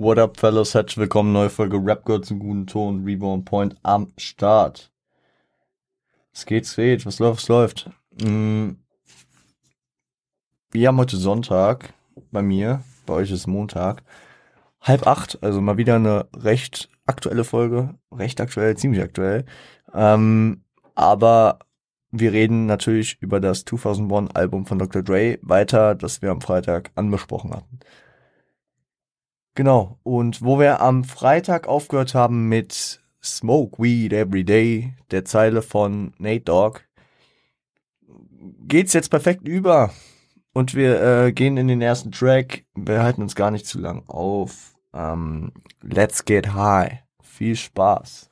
What up, fellows? Herzlich willkommen, neue Folge Rap Girl zum guten Ton, Reborn Point am Start. Es geht, es geht, was läuft, was läuft. Mm. Wir haben heute Sonntag, bei mir, bei euch ist Montag, halb acht, also mal wieder eine recht aktuelle Folge, recht aktuell, ziemlich aktuell. Ähm, aber wir reden natürlich über das 2001 Album von Dr. Dre weiter, das wir am Freitag anbesprochen hatten. Genau, und wo wir am Freitag aufgehört haben mit Smoke Weed Every Day, der Zeile von Nate Dogg, geht's jetzt perfekt über. Und wir äh, gehen in den ersten Track. Wir halten uns gar nicht zu lang auf. Ähm, let's get high. Viel Spaß.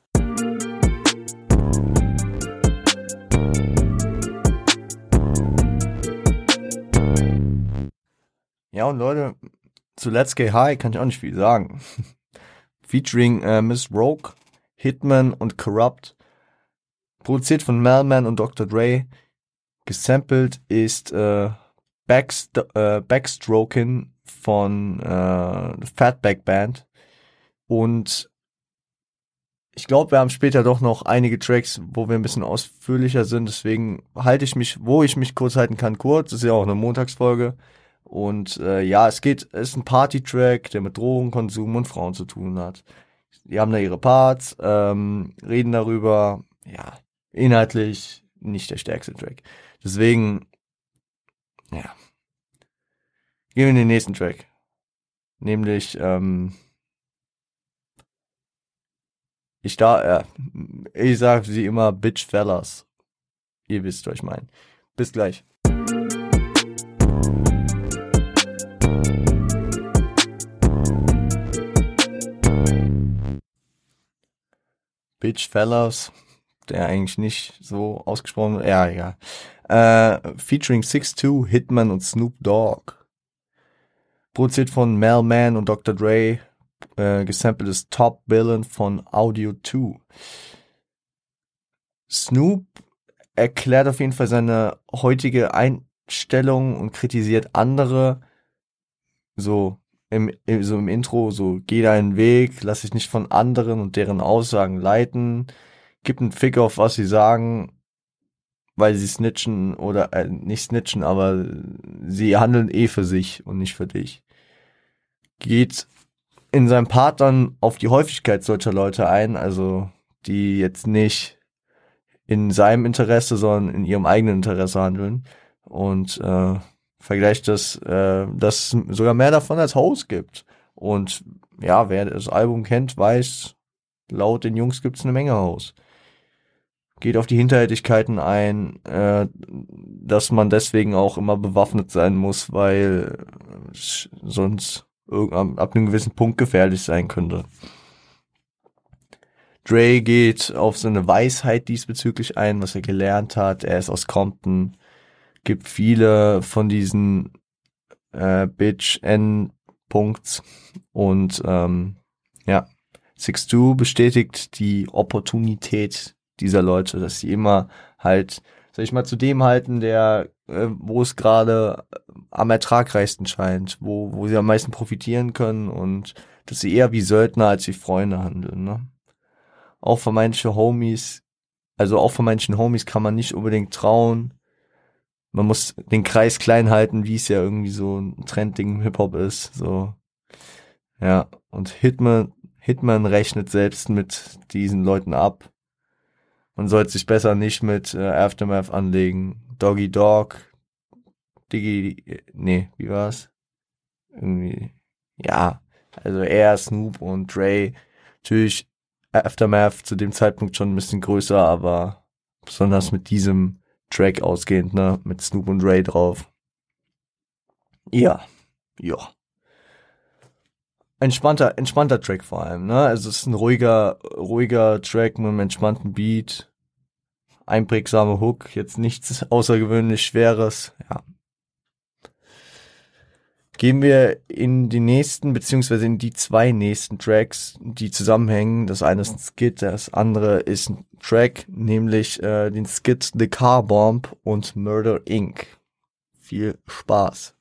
Ja, und Leute, zu Let's Get High kann ich auch nicht viel sagen. Featuring äh, Miss Rogue, Hitman und Corrupt. Produziert von Melman und Dr. Dre. Gesampelt ist äh, Backst äh, Backstroking von äh, Fatback Band. Und ich glaube, wir haben später doch noch einige Tracks, wo wir ein bisschen ausführlicher sind. Deswegen halte ich mich, wo ich mich kurz halten kann, kurz. Das ist ja auch eine Montagsfolge. Und äh, ja, es geht, es ist ein Party-Track, der mit Drogenkonsum und Frauen zu tun hat. Die haben da ihre Parts, ähm, reden darüber, ja, inhaltlich nicht der stärkste Track. Deswegen, ja. Gehen wir in den nächsten Track. Nämlich, ähm, ich da, äh, ich sag sie immer Bitch Fellas. Ihr wisst, was ich meine. Bis gleich. Bitch Fellas, der eigentlich nicht so ausgesprochen wird. Ja, egal. Äh, featuring 6'2, Hitman und Snoop Dogg. Produziert von Mel Man und Dr. Dre. Äh, gesampelt ist Top Villain von Audio 2. Snoop erklärt auf jeden Fall seine heutige Einstellung und kritisiert andere. So, im, so im Intro, so geh deinen Weg, lass dich nicht von anderen und deren Aussagen leiten, gib einen Fick auf, was sie sagen, weil sie snitchen oder äh, nicht snitchen, aber sie handeln eh für sich und nicht für dich. Geht in seinem Part dann auf die Häufigkeit solcher Leute ein, also die jetzt nicht in seinem Interesse, sondern in ihrem eigenen Interesse handeln und äh, vergleicht das, äh, dass es sogar mehr davon als House gibt. Und ja, wer das Album kennt, weiß, laut den Jungs gibt's eine Menge House. Geht auf die Hinterhältigkeiten ein, äh, dass man deswegen auch immer bewaffnet sein muss, weil sonst ab einem gewissen Punkt gefährlich sein könnte. Dre geht auf seine Weisheit diesbezüglich ein, was er gelernt hat. Er ist aus Compton gibt viele von diesen äh, Bitch N Punkts und ähm, ja, 6-2 bestätigt die Opportunität dieser Leute, dass sie immer halt, sag ich mal, zu dem halten, der, äh, wo es gerade am ertragreichsten scheint, wo, wo sie am meisten profitieren können und dass sie eher wie Söldner als wie Freunde handeln, ne? Auch für Homies, also auch für manchen Homies kann man nicht unbedingt trauen, man muss den Kreis klein halten, wie es ja irgendwie so ein Trendding im Hip-Hop ist. So. Ja, und Hitman, Hitman rechnet selbst mit diesen Leuten ab. Man sollte sich besser nicht mit äh, Aftermath anlegen. Doggy Dog, Diggy, nee, wie war's? Irgendwie, ja, also er, Snoop und Dre, natürlich Aftermath zu dem Zeitpunkt schon ein bisschen größer, aber besonders mit diesem Track ausgehend, ne? Mit Snoop und Ray drauf. Ja, ja. Entspannter, entspannter Track vor allem, ne? Also es ist ein ruhiger, ruhiger Track mit einem entspannten Beat. Einprägsame Hook, jetzt nichts außergewöhnlich Schweres, ja gehen wir in die nächsten, beziehungsweise in die zwei nächsten Tracks, die zusammenhängen. Das eine ist ein Skit, das andere ist ein Track, nämlich äh, den Skit The Car Bomb und Murder Inc. Viel Spaß.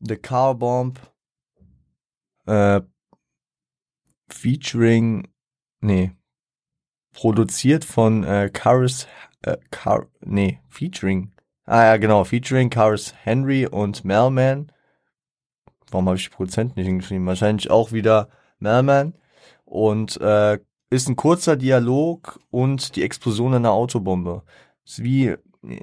The Car Bomb äh, featuring nee produziert von äh, Karis, äh, Car, nee, featuring, ah ja, genau, featuring Karis Henry und Melman. Warum habe ich die Prozent nicht hingeschrieben? Wahrscheinlich auch wieder Melman. Und äh, ist ein kurzer Dialog und die Explosion einer Autobombe. Ist wie,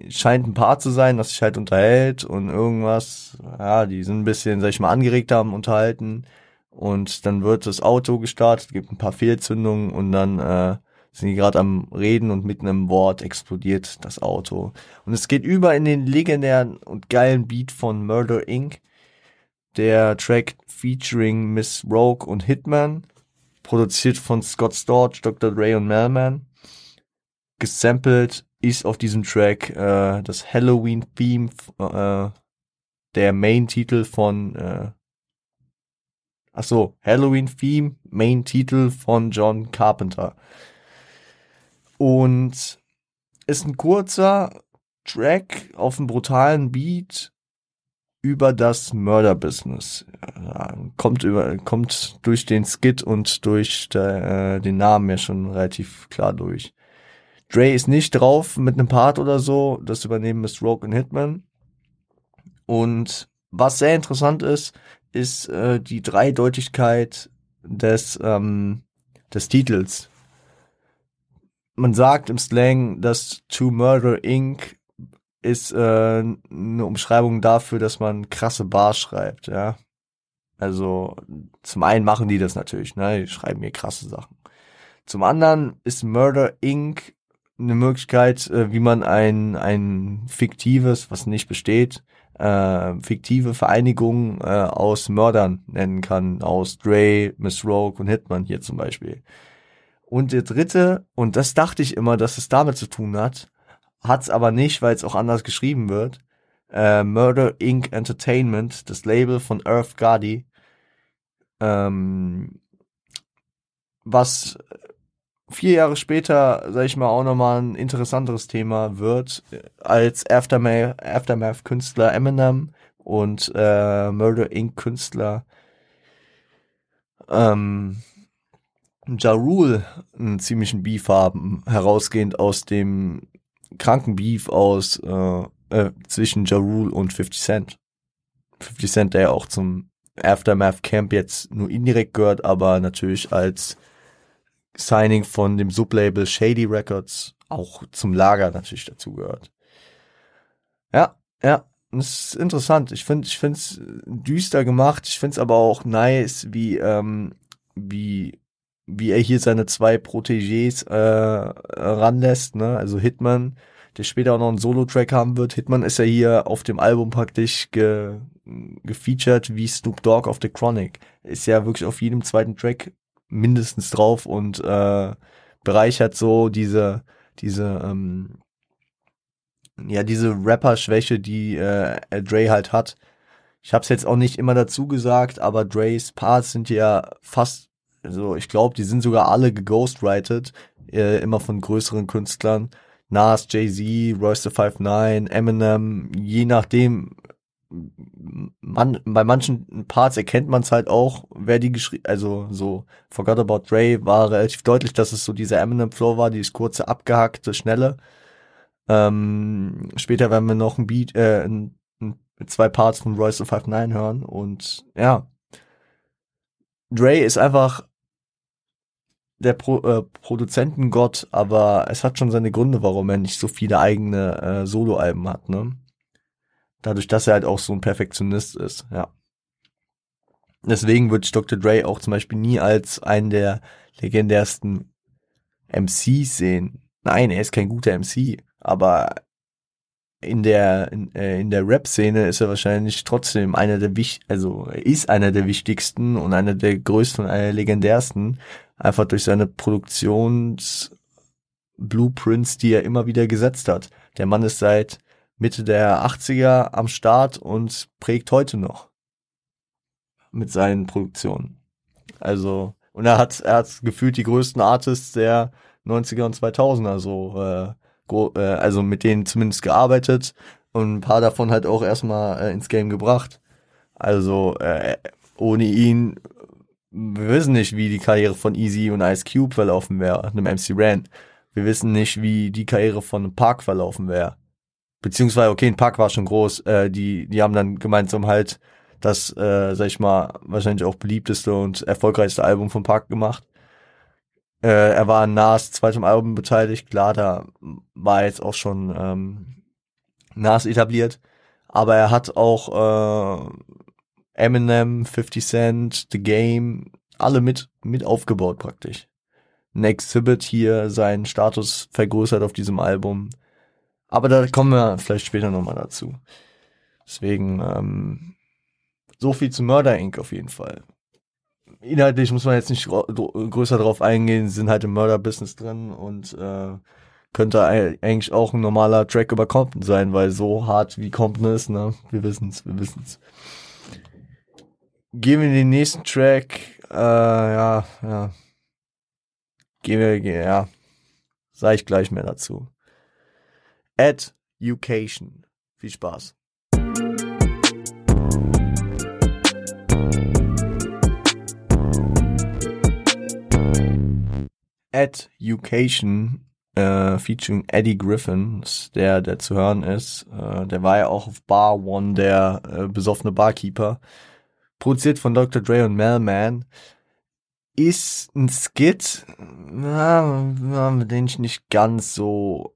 scheint ein Paar zu sein, das sich halt unterhält und irgendwas, ja, die sind ein bisschen, sag ich mal, angeregt haben, unterhalten. Und dann wird das Auto gestartet, gibt ein paar Fehlzündungen und dann äh, sind die gerade am Reden und mitten im Wort explodiert das Auto. Und es geht über in den legendären und geilen Beat von Murder Inc. Der Track featuring Miss Rogue und Hitman, produziert von Scott Storch, Dr. Dre und Melman. Gesampelt ist auf diesem Track äh, das Halloween-Theme, äh, der Main-Titel von äh, Ach so, Halloween-Theme, Main-Titel von John Carpenter. Und ist ein kurzer Track auf einem brutalen Beat über das Murder-Business. Ja, kommt über, kommt durch den Skit und durch der, äh, den Namen ja schon relativ klar durch. Dre ist nicht drauf mit einem Part oder so. Das übernehmen Miss Rogue und Hitman. Und was sehr interessant ist, ist äh, die Dreideutigkeit des, ähm, des Titels man sagt im Slang, dass To Murder Inc. ist äh, eine Umschreibung dafür, dass man krasse Bars schreibt, ja. Also zum einen machen die das natürlich, ne? Die schreiben hier krasse Sachen. Zum anderen ist Murder Inc. eine Möglichkeit, äh, wie man ein, ein fiktives, was nicht besteht, äh, fiktive Vereinigung äh, aus Mördern nennen kann, aus Dre, Miss Rogue und Hitman hier zum Beispiel. Und der dritte, und das dachte ich immer, dass es damit zu tun hat, hat's aber nicht, weil es auch anders geschrieben wird. Äh, Murder Inc. Entertainment, das Label von Earth Guardi, ähm, was vier Jahre später, sag ich mal, auch nochmal ein interessanteres Thema wird, als Aftermath Künstler Eminem und äh, Murder Inc. Künstler ähm, Ja Rule einen ziemlichen Beef haben, herausgehend aus dem kranken Beef aus äh, äh, zwischen Ja Rule und 50 Cent. 50 Cent, der ja auch zum Aftermath Camp jetzt nur indirekt gehört, aber natürlich als Signing von dem Sublabel Shady Records auch zum Lager natürlich dazu gehört. Ja, ja, das ist interessant. Ich finde, ich finde es düster gemacht. Ich finde es aber auch nice, wie ähm, wie wie er hier seine zwei Protégés äh, ranlässt, ne? Also Hitman, der später auch noch einen Solo-Track haben wird. Hitman ist ja hier auf dem Album praktisch ge gefeatured wie Snoop Dogg auf The Chronic. Ist ja wirklich auf jedem zweiten Track mindestens drauf und äh, bereichert so diese, diese, ähm, ja, diese Rapper-Schwäche, die äh, Dre halt hat. Ich habe es jetzt auch nicht immer dazu gesagt, aber Dre's Parts sind ja fast also ich glaube, die sind sogar alle geghostwritet, äh, immer von größeren Künstlern. Nas, Jay-Z, Royce the 5'9, Eminem, je nachdem, man, bei manchen Parts erkennt man es halt auch, wer die geschrieben, also so Forgot About Dre war relativ deutlich, dass es so dieser Eminem-Flow war, dieses kurze, abgehackte, schnelle. Ähm, später werden wir noch ein Beat, äh, ein, zwei Parts von Royce the 5'9 hören und ja, Dre ist einfach der Pro, äh, Produzentengott, aber es hat schon seine Gründe, warum er nicht so viele eigene äh, Soloalben hat, ne? Dadurch, dass er halt auch so ein Perfektionist ist, ja. Deswegen würde ich Dr. Dre auch zum Beispiel nie als einen der legendärsten MCs sehen. Nein, er ist kein guter MC, aber in der in, äh, in der Rap-Szene ist er wahrscheinlich trotzdem einer der wichtig, also ist einer der wichtigsten und einer der größten und einer der legendärsten, einfach durch seine Produktions-Blueprints, die er immer wieder gesetzt hat. Der Mann ist seit Mitte der 80er am Start und prägt heute noch mit seinen Produktionen. Also, und er hat, er hat gefühlt die größten Artists der 90er und 2000er so, äh, äh, also mit denen zumindest gearbeitet und ein paar davon halt auch erstmal äh, ins Game gebracht. Also äh, ohne ihn, wir wissen nicht, wie die Karriere von Easy und Ice Cube verlaufen wäre, einem MC Ran. Wir wissen nicht, wie die Karriere von Park verlaufen wäre. Beziehungsweise, okay, ein Park war schon groß. Äh, die, die haben dann gemeinsam halt das, äh, sag ich mal, wahrscheinlich auch beliebteste und erfolgreichste Album von Park gemacht. Äh, er war an Nas zweitem Album beteiligt, klar, da war jetzt auch schon ähm, Nas etabliert, aber er hat auch äh, Eminem, 50 Cent, The Game, alle mit, mit aufgebaut praktisch. Next Exhibit hier seinen Status vergrößert auf diesem Album. Aber da kommen wir vielleicht später nochmal dazu. Deswegen, ähm, so viel zu Murder Inc. auf jeden Fall. Inhaltlich muss man jetzt nicht größer drauf eingehen, sind halt im Murder-Business drin und äh, könnte eigentlich auch ein normaler Track über Compton sein, weil so hart wie Compton ist, ne? Wir wissen's, wir wissen's. Gehen wir in den nächsten Track, äh, ja, ja. Gehen wir, ja, sag ich gleich mehr dazu. Education. Viel Spaß. Education äh, featuring Eddie Griffin, der der zu hören ist. Äh, der war ja auch auf Bar One der äh, besoffene Barkeeper. Produziert von Dr. Dre und Melman. Ist ein Skit, na, mit dem ich nicht ganz so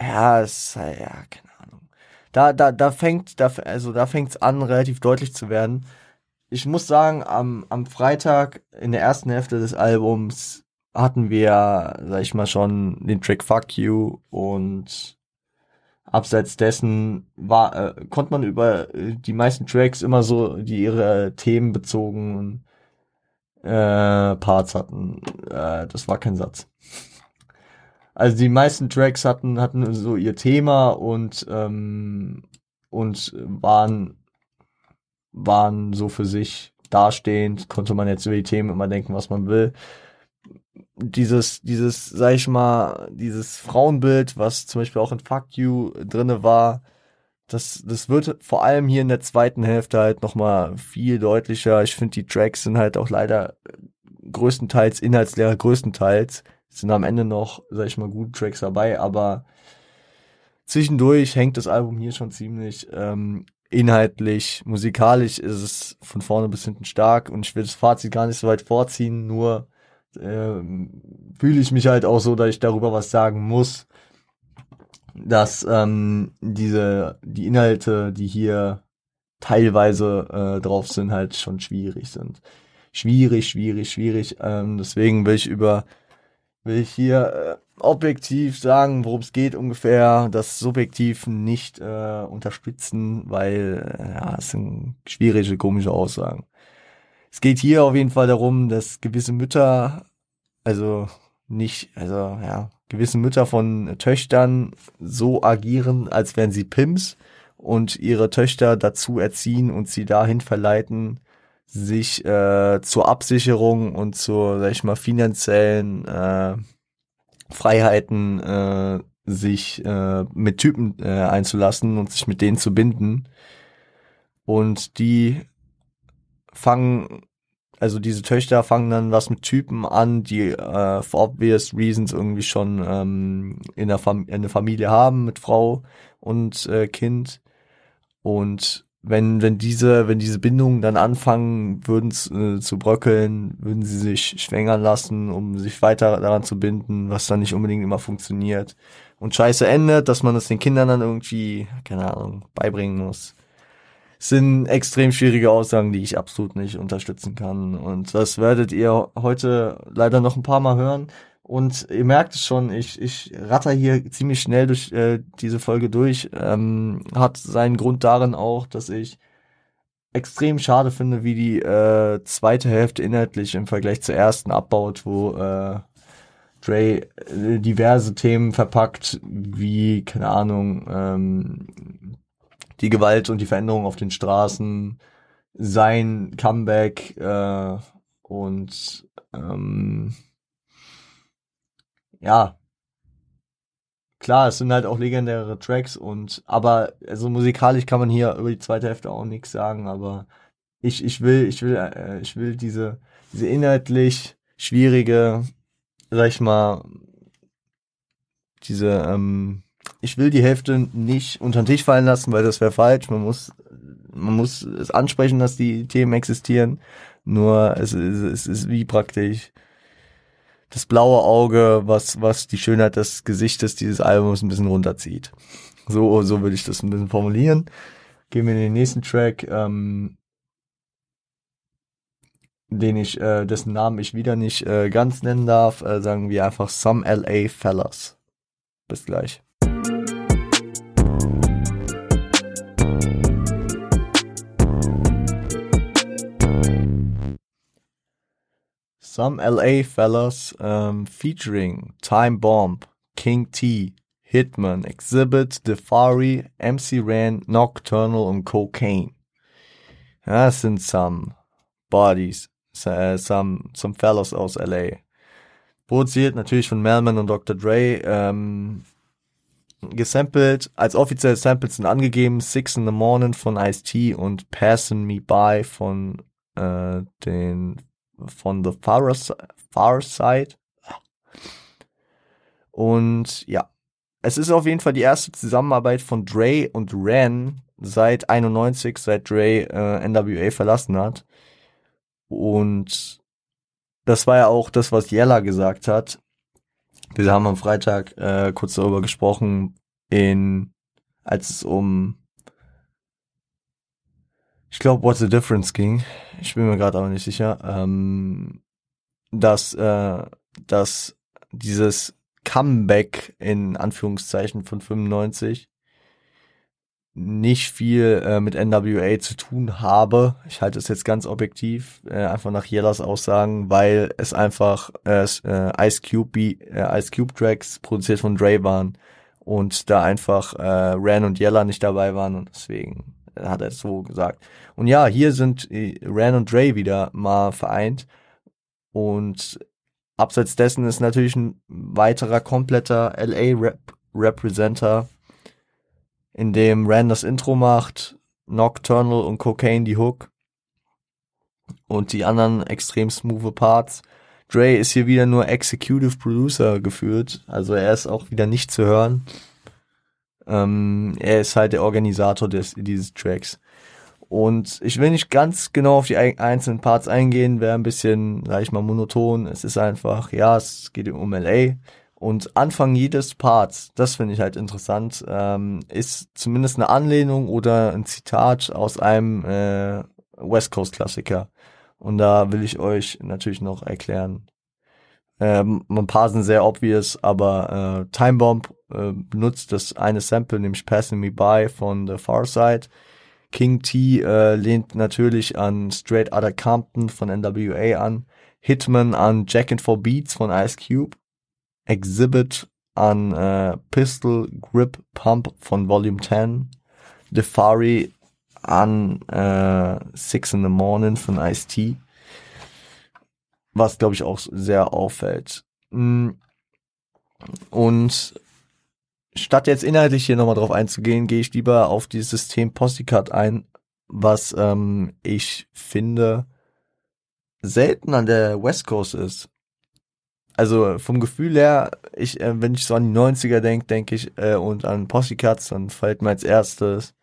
ja, es, ja, keine Ahnung. Da, da, da fängt, da, also da fängt's an, relativ deutlich zu werden. Ich muss sagen, am, am Freitag in der ersten Hälfte des Albums hatten wir, sag ich mal, schon den Track Fuck You und abseits dessen war, äh, konnte man über die meisten Tracks immer so, die ihre themenbezogenen äh, Parts hatten. Äh, das war kein Satz. Also die meisten Tracks hatten, hatten so ihr Thema und, ähm, und waren, waren so für sich dastehend, konnte man jetzt über die Themen immer denken, was man will. Dieses, dieses, sag ich mal, dieses Frauenbild, was zum Beispiel auch in Fuck You drinne war, das, das wird vor allem hier in der zweiten Hälfte halt nochmal viel deutlicher. Ich finde, die Tracks sind halt auch leider größtenteils inhaltsleer, größtenteils sind am Ende noch, sag ich mal, gute Tracks dabei, aber zwischendurch hängt das Album hier schon ziemlich ähm, inhaltlich, musikalisch ist es von vorne bis hinten stark und ich will das Fazit gar nicht so weit vorziehen, nur äh, fühle ich mich halt auch so, dass ich darüber was sagen muss, dass ähm, diese die Inhalte, die hier teilweise äh, drauf sind, halt schon schwierig sind. Schwierig, schwierig, schwierig. Ähm, deswegen will ich über will ich hier äh, objektiv sagen, worum es geht ungefähr, das subjektiv nicht äh, unterstützen, weil äh, ja, es sind schwierige, komische Aussagen. Es geht hier auf jeden Fall darum, dass gewisse Mütter, also nicht, also ja, gewisse Mütter von Töchtern so agieren, als wären sie Pimps und ihre Töchter dazu erziehen und sie dahin verleiten, sich äh, zur Absicherung und zur, sag ich mal, finanziellen äh, Freiheiten äh, sich äh, mit Typen äh, einzulassen und sich mit denen zu binden. Und die fangen, also diese Töchter fangen dann was mit Typen an, die äh, for obvious reasons irgendwie schon ähm, in, der Fam in der Familie haben mit Frau und äh, Kind. Und wenn, wenn diese, wenn diese Bindungen dann anfangen würden äh, zu bröckeln, würden sie sich schwängern lassen, um sich weiter daran zu binden, was dann nicht unbedingt immer funktioniert. Und scheiße endet, dass man das den Kindern dann irgendwie, keine Ahnung, beibringen muss. Sind extrem schwierige Aussagen, die ich absolut nicht unterstützen kann. Und das werdet ihr heute leider noch ein paar Mal hören. Und ihr merkt es schon, ich, ich ratter hier ziemlich schnell durch äh, diese Folge durch. Ähm, hat seinen Grund darin auch, dass ich extrem schade finde, wie die äh, zweite Hälfte inhaltlich im Vergleich zur ersten abbaut, wo äh, Dre äh, diverse Themen verpackt, wie, keine Ahnung, ähm, die Gewalt und die Veränderung auf den Straßen, sein Comeback äh, und ähm, ja, klar, es sind halt auch legendäre Tracks und aber also musikalisch kann man hier über die zweite Hälfte auch nichts sagen, aber ich ich will ich will äh, ich will diese diese inhaltlich schwierige, sag ich mal, diese ähm, ich will die Hälfte nicht unter den Tisch fallen lassen, weil das wäre falsch. Man muss man muss es ansprechen, dass die Themen existieren. Nur es, es, es ist wie praktisch das blaue Auge, was, was die Schönheit des Gesichtes dieses Albums ein bisschen runterzieht. So, so würde ich das ein bisschen formulieren. Gehen wir in den nächsten Track, ähm, den ich, äh, dessen Namen ich wieder nicht äh, ganz nennen darf, äh, sagen wir einfach Some LA Fellas. Bis gleich. Some LA Fellas um, featuring Time Bomb, King T, Hitman, Exhibit, Defari, MC Ran, Nocturnal und Cocaine. Das sind some Bodies, äh, some, some Fellas aus LA. Produziert natürlich von Melman und Dr. Dre. Ähm, gesampelt, als offizielle Samples sind angegeben Six in the Morning von Ice-T und Passing Me By von äh, den von The Far, Far Side. Und ja, es ist auf jeden Fall die erste Zusammenarbeit von Dre und Ren seit 91, seit Dre äh, NWA verlassen hat. Und das war ja auch das, was Yella gesagt hat. Wir haben am Freitag äh, kurz darüber gesprochen, in als es um ich glaube, What's the Difference ging. Ich bin mir gerade aber nicht sicher. Ähm, dass, äh, dass dieses Comeback in Anführungszeichen von 95 nicht viel äh, mit NWA zu tun habe. Ich halte es jetzt ganz objektiv, äh, einfach nach Yellas Aussagen, weil es einfach äh, äh, Ice Cube äh, Ice Cube Tracks produziert von Dre waren und da einfach äh, Ran und Yella nicht dabei waren und deswegen hat er so gesagt. Und ja, hier sind äh, Ran und Dre wieder mal vereint. Und abseits dessen ist natürlich ein weiterer kompletter LA-Representer, in dem Ran das Intro macht, Nocturnal und Cocaine die Hook und die anderen extrem smooth Parts. Dre ist hier wieder nur Executive Producer geführt, also er ist auch wieder nicht zu hören. Ähm, er ist halt der Organisator des, dieses Tracks. Und ich will nicht ganz genau auf die einzelnen Parts eingehen, wäre ein bisschen, sag ich mal, monoton. Es ist einfach, ja, es geht um LA. Und Anfang jedes Parts, das finde ich halt interessant, ähm, ist zumindest eine Anlehnung oder ein Zitat aus einem äh, West Coast Klassiker. Und da will ich euch natürlich noch erklären. Ähm, ein paar sind sehr obvious, aber äh, Time Bomb äh, benutzt das eine Sample, nämlich Passing Me By von The Far Side. King T äh, lehnt natürlich an Straight Outta Compton von NWA an. Hitman an Jack and Four Beats von Ice Cube. Exhibit an äh, Pistol Grip Pump von Volume 10. Defari an äh, Six in the Morning von Ice-T. Was, glaube ich, auch sehr auffällt. Mm. Und statt jetzt inhaltlich hier nochmal drauf einzugehen, gehe ich lieber auf dieses System Postcard ein, was ähm, ich finde selten an der West Coast ist. Also vom Gefühl her, ich, äh, wenn ich so an die 90er denke, denke ich, äh, und an Postcards, dann fällt mir als erstes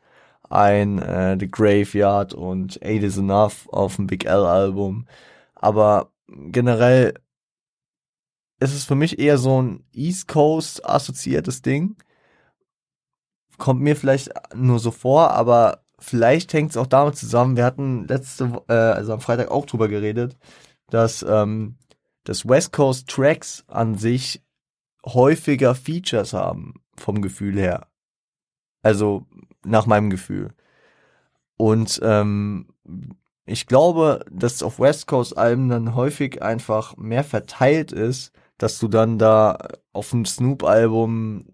ein äh, The Graveyard und Eight is Enough auf dem Big L Album. Aber generell ist es für mich eher so ein East Coast assoziiertes Ding. Kommt mir vielleicht nur so vor, aber vielleicht hängt es auch damit zusammen. Wir hatten letzte, äh, also am Freitag auch drüber geredet, dass ähm, dass West Coast Tracks an sich häufiger Features haben vom Gefühl her. Also nach meinem Gefühl. Und ähm, ich glaube, dass auf West Coast Alben dann häufig einfach mehr verteilt ist, dass du dann da auf dem Snoop Album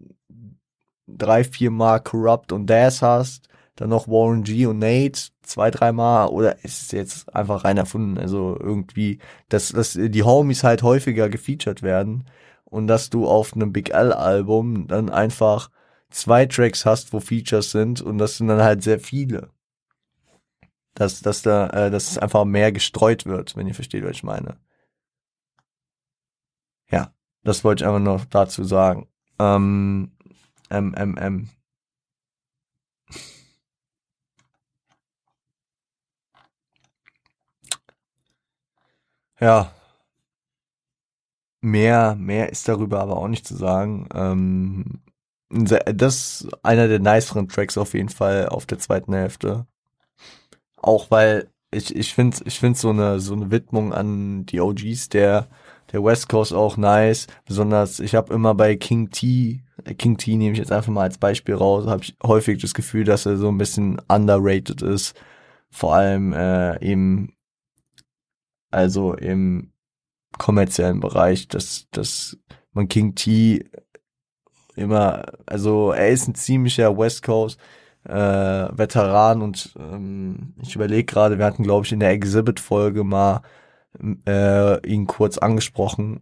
drei, vier Mal Corrupt und Das hast, dann noch Warren G und Nate zwei, dreimal oder es ist jetzt einfach rein erfunden. Also irgendwie, dass, dass die Homies halt häufiger gefeatured werden und dass du auf einem Big L Album dann einfach zwei Tracks hast, wo Features sind und das sind dann halt sehr viele. Dass, dass da, äh, dass es einfach mehr gestreut wird, wenn ihr versteht, was ich meine. Ja, das wollte ich einfach noch dazu sagen. Ähm, MMM. Ja. Mehr, mehr ist darüber aber auch nicht zu sagen. Ähm, das ist einer der niceren Tracks auf jeden Fall auf der zweiten Hälfte. Auch weil ich, ich finde ich finde so eine, so eine Widmung an die OGs der, der West Coast auch nice. Besonders, ich habe immer bei King T, äh, King T nehme ich jetzt einfach mal als Beispiel raus, habe ich häufig das Gefühl, dass er so ein bisschen underrated ist. Vor allem äh, eben, also im kommerziellen Bereich, dass, dass man King T immer, also er ist ein ziemlicher West Coast äh, Veteran und ähm, ich überlege gerade, wir hatten glaube ich in der Exhibit Folge mal äh, ihn kurz angesprochen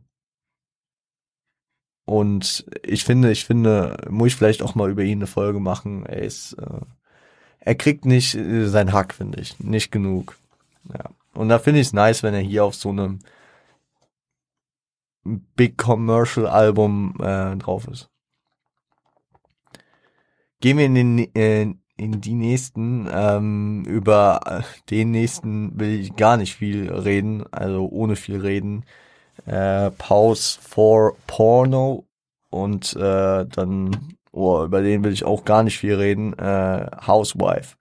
und ich finde, ich finde, muss ich vielleicht auch mal über ihn eine Folge machen. Er ist, äh, er kriegt nicht äh, sein Hack, finde ich, nicht genug. Ja. Und da finde ich es nice, wenn er hier auf so einem Big Commercial Album äh, drauf ist. Gehen wir in, den, äh, in die nächsten. Ähm, über äh, den nächsten will ich gar nicht viel reden, also ohne viel reden. Äh, Pause for Porno und äh, dann, oh, über den will ich auch gar nicht viel reden. Äh, Housewife.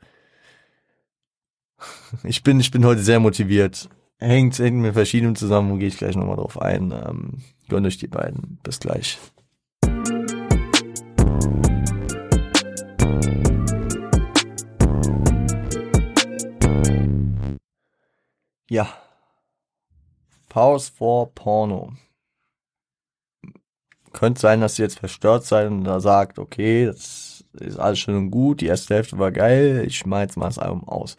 Ich bin, ich bin heute sehr motiviert. Hängt, hängt mit verschiedenen zusammen gehe ich gleich nochmal drauf ein. Ähm, gönnt euch die beiden. Bis gleich. Ja. Pause for Porno. Könnte sein, dass ihr jetzt verstört seid und da sagt, okay, das ist alles schön und gut, die erste Hälfte war geil, ich schmeiß mal das Album aus.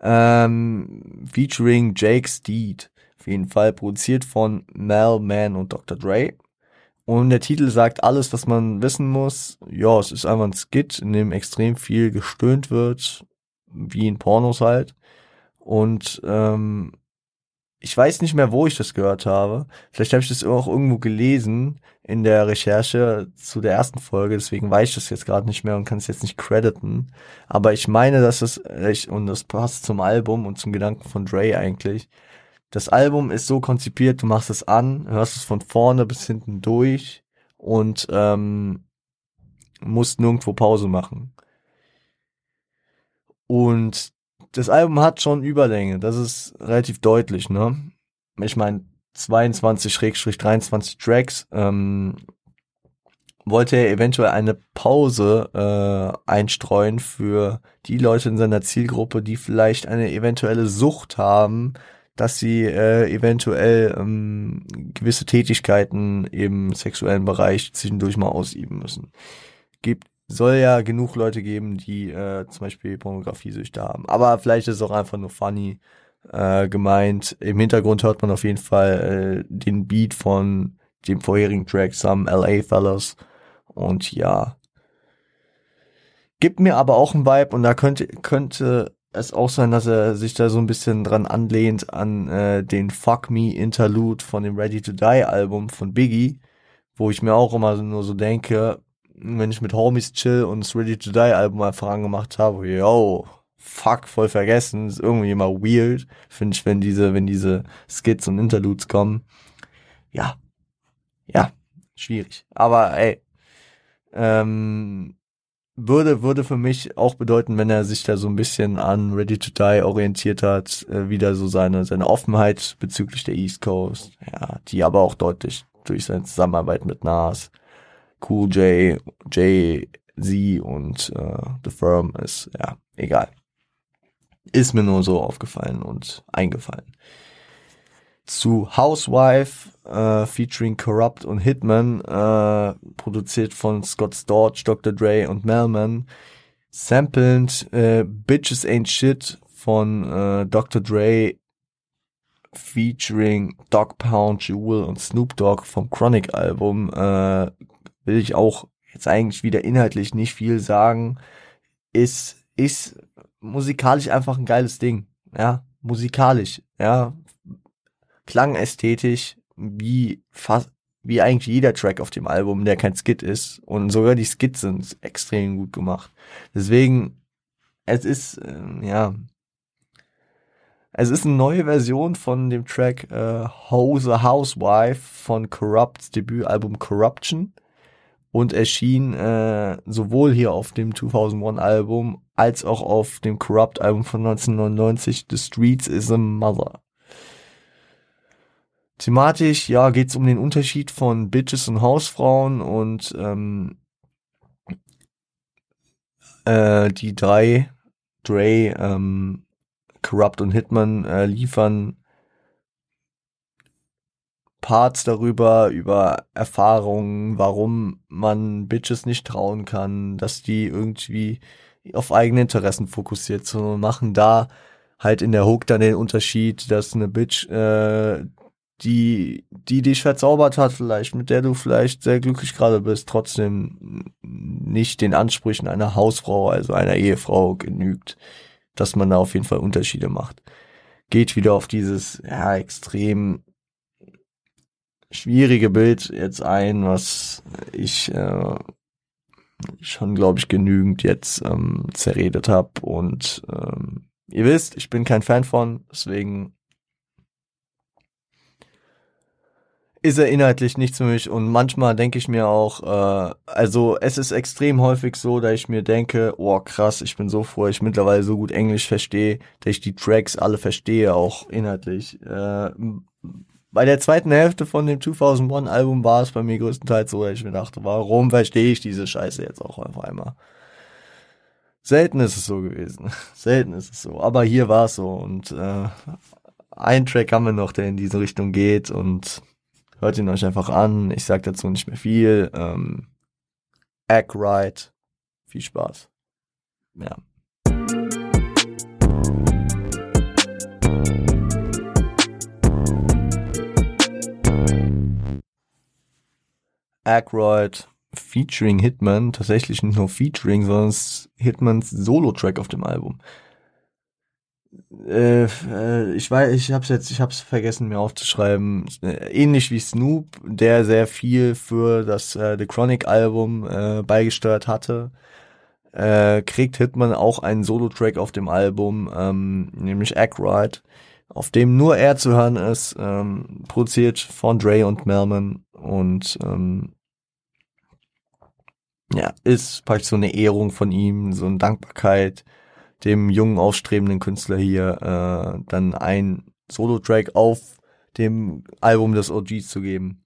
Ähm, featuring Jake Steed. Auf jeden Fall produziert von Mel Man und Dr. Dre. Und der Titel sagt alles, was man wissen muss. Ja, es ist einfach ein Skit, in dem extrem viel gestöhnt wird, wie in Pornos halt. Und ähm, ich weiß nicht mehr, wo ich das gehört habe. Vielleicht habe ich das auch irgendwo gelesen in der Recherche zu der ersten Folge, deswegen weiß ich das jetzt gerade nicht mehr und kann es jetzt nicht crediten. Aber ich meine, dass es, und das passt zum Album und zum Gedanken von Dre eigentlich. Das Album ist so konzipiert, du machst es an, hörst es von vorne bis hinten durch und ähm, musst nirgendwo Pause machen. Und das Album hat schon Überlänge, das ist relativ deutlich, ne? Ich meine, 22-23 Tracks, ähm, wollte er eventuell eine Pause äh, einstreuen für die Leute in seiner Zielgruppe, die vielleicht eine eventuelle Sucht haben, dass sie äh, eventuell ähm, gewisse Tätigkeiten im sexuellen Bereich zwischendurch mal ausüben müssen. Gibt soll ja genug Leute geben, die äh, zum Beispiel Pornografiesüchte haben. Aber vielleicht ist es auch einfach nur funny äh, gemeint. Im Hintergrund hört man auf jeden Fall äh, den Beat von dem vorherigen Track Some LA Fellas. Und ja. Gibt mir aber auch einen Vibe und da könnte, könnte es auch sein, dass er sich da so ein bisschen dran anlehnt an äh, den Fuck Me Interlude von dem Ready to Die Album von Biggie, wo ich mir auch immer nur so denke, wenn ich mit Homies chill und das Ready to Die Album einfach angemacht habe, yo, fuck, voll vergessen, ist irgendwie immer weird, finde ich, wenn diese, wenn diese Skits und Interludes kommen. Ja, ja, schwierig. Aber ey, ähm, würde, würde für mich auch bedeuten, wenn er sich da so ein bisschen an Ready to Die orientiert hat, äh, wieder so seine, seine Offenheit bezüglich der East Coast, ja, die aber auch deutlich durch seine Zusammenarbeit mit Nas Cool J, Jay Z und äh, The Firm ist, ja, egal. Ist mir nur so aufgefallen und eingefallen. Zu Housewife, äh, featuring Corrupt und Hitman, äh, produziert von Scott Storch, Dr. Dre und Melman, samplend äh, Bitches Ain't Shit von äh, Dr. Dre featuring Dog Pound, Jewel und Snoop Dogg vom Chronic Album äh, will ich auch jetzt eigentlich wieder inhaltlich nicht viel sagen. Ist, ist musikalisch einfach ein geiles Ding. Ja, musikalisch, ja. Klangästhetisch, wie fast, wie eigentlich jeder Track auf dem Album, der kein Skit ist. Und sogar die Skits sind extrem gut gemacht. Deswegen, es ist, äh, ja, es ist eine neue Version von dem Track äh, Hose Housewife von Corrupts Debütalbum Corruption und erschien äh, sowohl hier auf dem 2001 Album als auch auf dem Corrupt Album von 1999 The Streets is a Mother. Thematisch, ja, geht's um den Unterschied von Bitches und Hausfrauen und ähm, äh, die drei, Dre, ähm, Corrupt und Hitman äh, liefern Parts darüber, über Erfahrungen, warum man Bitches nicht trauen kann, dass die irgendwie auf eigene Interessen fokussiert sind und machen da halt in der Hook dann den Unterschied, dass eine Bitch, äh, die, die dich verzaubert hat vielleicht, mit der du vielleicht sehr glücklich gerade bist, trotzdem nicht den Ansprüchen einer Hausfrau, also einer Ehefrau genügt, dass man da auf jeden Fall Unterschiede macht. Geht wieder auf dieses, ja, extrem schwierige Bild jetzt ein, was ich äh, schon, glaube ich, genügend jetzt ähm, zerredet habe. Und ähm, ihr wisst, ich bin kein Fan von, deswegen ist er inhaltlich nichts für mich und manchmal denke ich mir auch, äh, also es ist extrem häufig so, dass ich mir denke, oh krass, ich bin so froh, ich mittlerweile so gut Englisch verstehe, dass ich die Tracks alle verstehe, auch inhaltlich. Äh, bei der zweiten Hälfte von dem 2001 Album war es bei mir größtenteils so, dass ich mir dachte, warum verstehe ich diese Scheiße jetzt auch auf einmal? Selten ist es so gewesen. Selten ist es so. Aber hier war es so. Und äh, ein Track haben wir noch, der in diese Richtung geht. Und hört ihn euch einfach an. Ich sag dazu nicht mehr viel. Ähm, Act right. Viel Spaß. Ja. Aykroyd featuring Hitman, tatsächlich nicht nur featuring, sondern Hitmans Solo-Track auf dem Album. Äh, äh, ich weiß, ich hab's jetzt, ich hab's vergessen mir aufzuschreiben. Äh, ähnlich wie Snoop, der sehr viel für das äh, The Chronic Album äh, beigesteuert hatte, äh, kriegt Hitman auch einen Solo-Track auf dem Album, ähm, nämlich Ackroyd, auf dem nur er zu hören ist, ähm, produziert von Dre und Melman und ähm, ja, ist praktisch so eine Ehrung von ihm, so eine Dankbarkeit dem jungen, aufstrebenden Künstler hier äh, dann ein Solo-Track auf dem Album des OGs zu geben.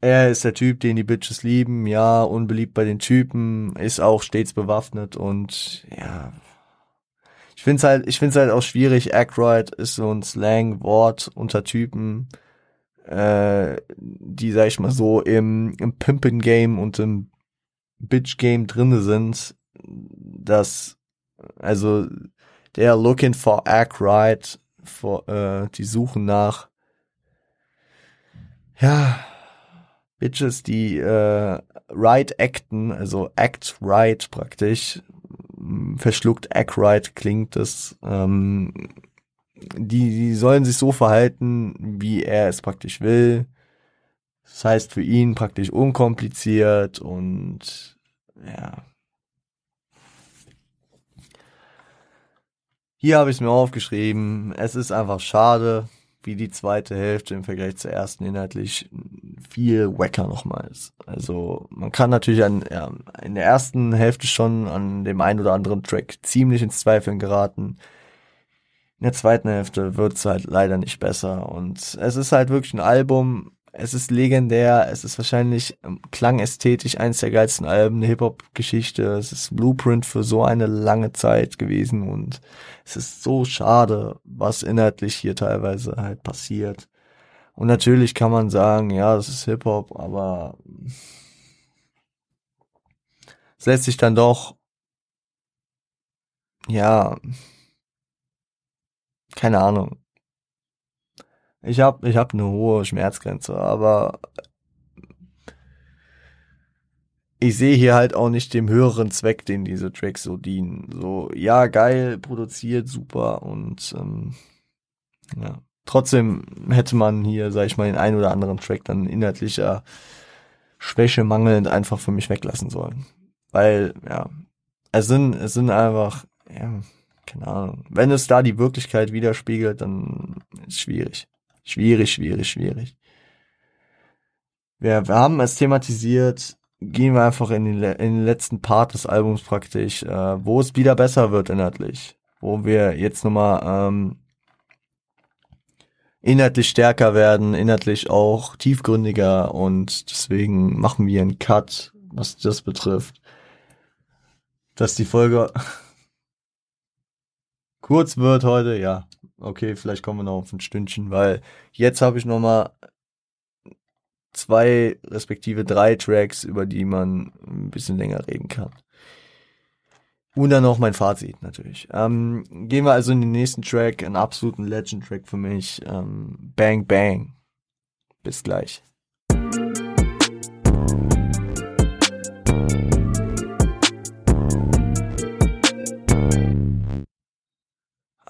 Er ist der Typ, den die Bitches lieben, ja, unbeliebt bei den Typen, ist auch stets bewaffnet und ja. Ich find's halt, ich find's halt auch schwierig. Ackroyd ist so ein Slang-Wort unter Typen äh, die, sag ich mal so, im, im Pimpen-Game und im Bitch-Game drinne sind, dass, also, der looking for act right, for, äh, die suchen nach, ja, Bitches, die äh, right acten, also act right praktisch, verschluckt act right klingt das, ähm, die, die sollen sich so verhalten, wie er es praktisch will. Das heißt für ihn praktisch unkompliziert und ja. Hier habe ich es mir aufgeschrieben. Es ist einfach schade, wie die zweite Hälfte im Vergleich zur ersten inhaltlich viel wacker nochmal ist. Also man kann natürlich an, ja, in der ersten Hälfte schon an dem einen oder anderen Track ziemlich ins Zweifeln geraten in der zweiten Hälfte wird's halt leider nicht besser. Und es ist halt wirklich ein Album, es ist legendär, es ist wahrscheinlich ähm, klangästhetisch eines der geilsten Alben der Hip-Hop-Geschichte. Es ist Blueprint für so eine lange Zeit gewesen und es ist so schade, was inhaltlich hier teilweise halt passiert. Und natürlich kann man sagen, ja, das ist Hip-Hop, aber es lässt sich dann doch, ja, keine Ahnung. Ich habe ich hab eine hohe Schmerzgrenze, aber ich sehe hier halt auch nicht dem höheren Zweck, den diese Tracks so dienen. So, ja, geil, produziert, super und ähm, ja. Trotzdem hätte man hier, sag ich mal, den einen oder anderen Track dann inhaltlicher Schwäche mangelnd einfach für mich weglassen sollen. Weil, ja, es sind, es sind einfach, ja, keine Ahnung. Wenn es da die Wirklichkeit widerspiegelt, dann ist es schwierig. Schwierig, schwierig, schwierig. Wir, wir haben es thematisiert, gehen wir einfach in den, in den letzten Part des Albums praktisch, äh, wo es wieder besser wird inhaltlich. Wo wir jetzt nochmal ähm, inhaltlich stärker werden, inhaltlich auch tiefgründiger und deswegen machen wir einen Cut, was das betrifft. Dass die Folge kurz wird heute, ja. Okay, vielleicht kommen wir noch auf ein Stündchen, weil jetzt habe ich nochmal zwei respektive drei Tracks, über die man ein bisschen länger reden kann. Und dann noch mein Fazit natürlich. Ähm, gehen wir also in den nächsten Track, einen absoluten Legend-Track für mich. Ähm, Bang Bang. Bis gleich.